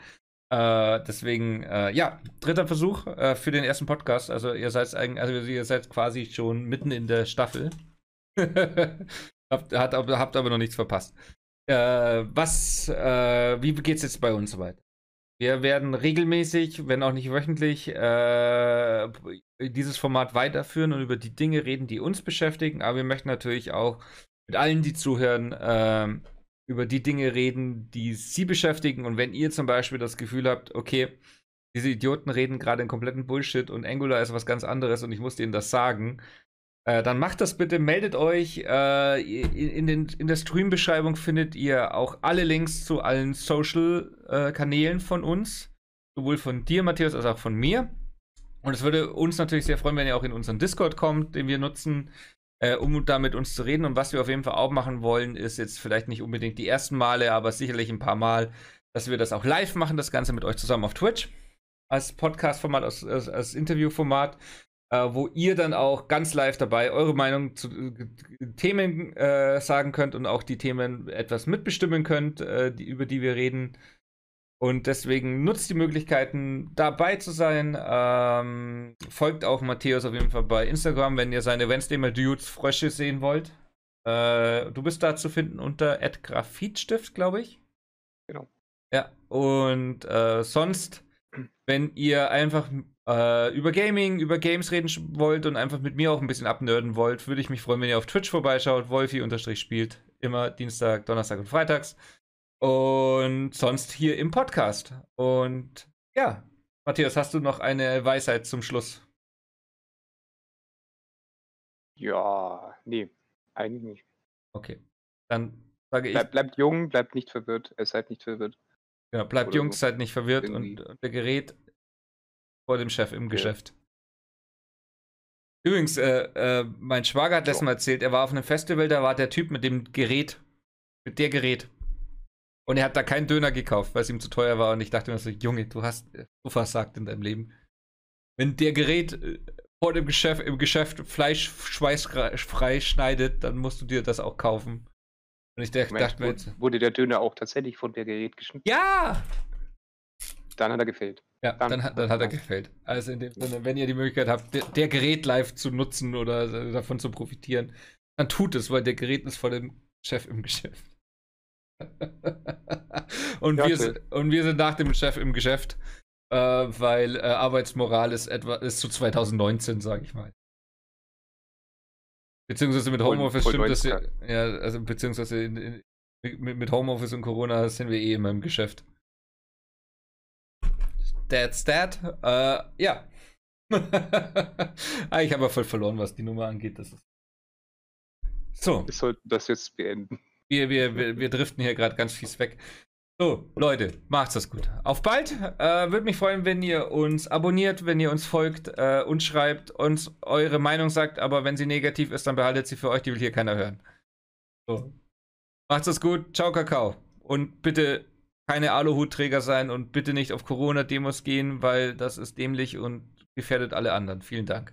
Äh, deswegen, äh, ja, dritter Versuch äh, für den ersten Podcast. Also ihr seid eigentlich, also ihr seid quasi schon mitten in der Staffel. habt, hat, aber- habt aber noch nichts verpasst. Äh, was, äh, wie geht's jetzt bei uns weiter? Wir werden regelmäßig, wenn auch nicht wöchentlich, äh, dieses Format weiterführen und über die Dinge reden, die uns beschäftigen. Aber wir möchten natürlich auch mit allen, die zuhören, ähm, über die Dinge reden, die sie beschäftigen. Und wenn ihr zum Beispiel das Gefühl habt, okay, diese Idioten reden gerade einen kompletten Bullshit und Angular ist was ganz anderes und ich muss denen das sagen, äh, dann macht das bitte, meldet euch. Äh, in, in, den, in der Stream-Beschreibung findet ihr auch alle Links zu allen Social-Kanälen von uns. Sowohl von dir, Matthias, als auch von mir. Und es würde uns natürlich sehr freuen, wenn ihr auch in unseren Discord kommt, den wir nutzen, äh, um da mit uns zu reden. Und was wir auf jeden Fall auch machen wollen, ist jetzt vielleicht nicht unbedingt die ersten Male, aber sicherlich ein paar Mal, dass wir das auch live machen, das Ganze mit euch zusammen auf Twitch. Als Podcast-Format, als, als, als Interview-Format, äh, wo ihr dann auch ganz live dabei eure Meinung zu äh, Themen sagen könnt und auch die Themen etwas mitbestimmen könnt, äh, die, über die wir reden. Und deswegen nutzt die Möglichkeiten, dabei zu sein. Ähm, folgt auch Matthäus auf jeden Fall bei Instagram, wenn ihr seine Wednesday mal Dudes Frösche sehen wollt. Äh, du bist da zu finden unter Graphitstift, glaube ich. Genau. Ja, und äh, sonst, wenn ihr einfach äh, über Gaming, über Games reden wollt und einfach mit mir auch ein bisschen abnörden wollt, würde ich mich freuen, wenn ihr auf Twitch vorbeischaut. Wolfi-spielt. Immer Dienstag, Donnerstag und Freitags. Und sonst hier im Podcast. Und ja, Matthias, hast du noch eine Weisheit zum Schluss? Ja, nee, eigentlich nicht. Okay. Dann sage ich, Bleib, bleibt jung, bleibt nicht verwirrt, äh, seid nicht verwirrt. ja, bleibt oder Jungs, so. seid nicht verwirrt Irgendwie. und, der Gerät vor dem Chef im Geschäft. Übrigens, äh, äh, mein Schwager hat letztes Mal erzählt, er war auf einem Festival, da war der Typ mit dem Gerät, mit der Gerät. Und er hat da keinen Döner gekauft, weil es ihm zu teuer war. Und ich dachte mir so, Junge, du hast so versagt in deinem Leben. Wenn der Gerät äh, vor dem Geschäft, im Geschäft Fleisch schweißfrei schneidet, dann musst du dir das auch kaufen. Und ich dachte, Moment, mir jetzt. Wurde der Döner auch tatsächlich von der Gerät geschnitten? Ja! Dann hat er gefällt. Ja, dann, dann, hat, dann hat er gefällt. Also in dem Sinne, wenn ihr die Möglichkeit habt, der, der, Gerät live zu nutzen oder davon zu profitieren, dann tut es, weil der Gerät ist vor dem Chef im Geschäft. und, ja, wir, und wir sind nach dem Chef im Geschäft, äh, weil äh, Arbeitsmoral ist etwa ist zu 2019, sage ich mal. Beziehungsweise mit Homeoffice voll stimmt das ja, ja, also beziehungsweise in, in, mit, mit Homeoffice und Corona sind wir eh immer im Geschäft. That's that. Äh, ja. ah, ich habe ja voll verloren, was die Nummer angeht. Das ist so. Wir sollten das jetzt beenden. Wir, wir, wir, wir driften hier gerade ganz fies weg. So, Leute, macht's das gut. Auf bald. Äh, Würde mich freuen, wenn ihr uns abonniert, wenn ihr uns folgt, äh, uns schreibt, uns eure Meinung sagt, aber wenn sie negativ ist, dann behaltet sie für euch, die will hier keiner hören. So. Macht's das gut. Ciao, Kakao. Und bitte keine Aluhutträger sein und bitte nicht auf Corona-Demos gehen, weil das ist dämlich und gefährdet alle anderen. Vielen Dank.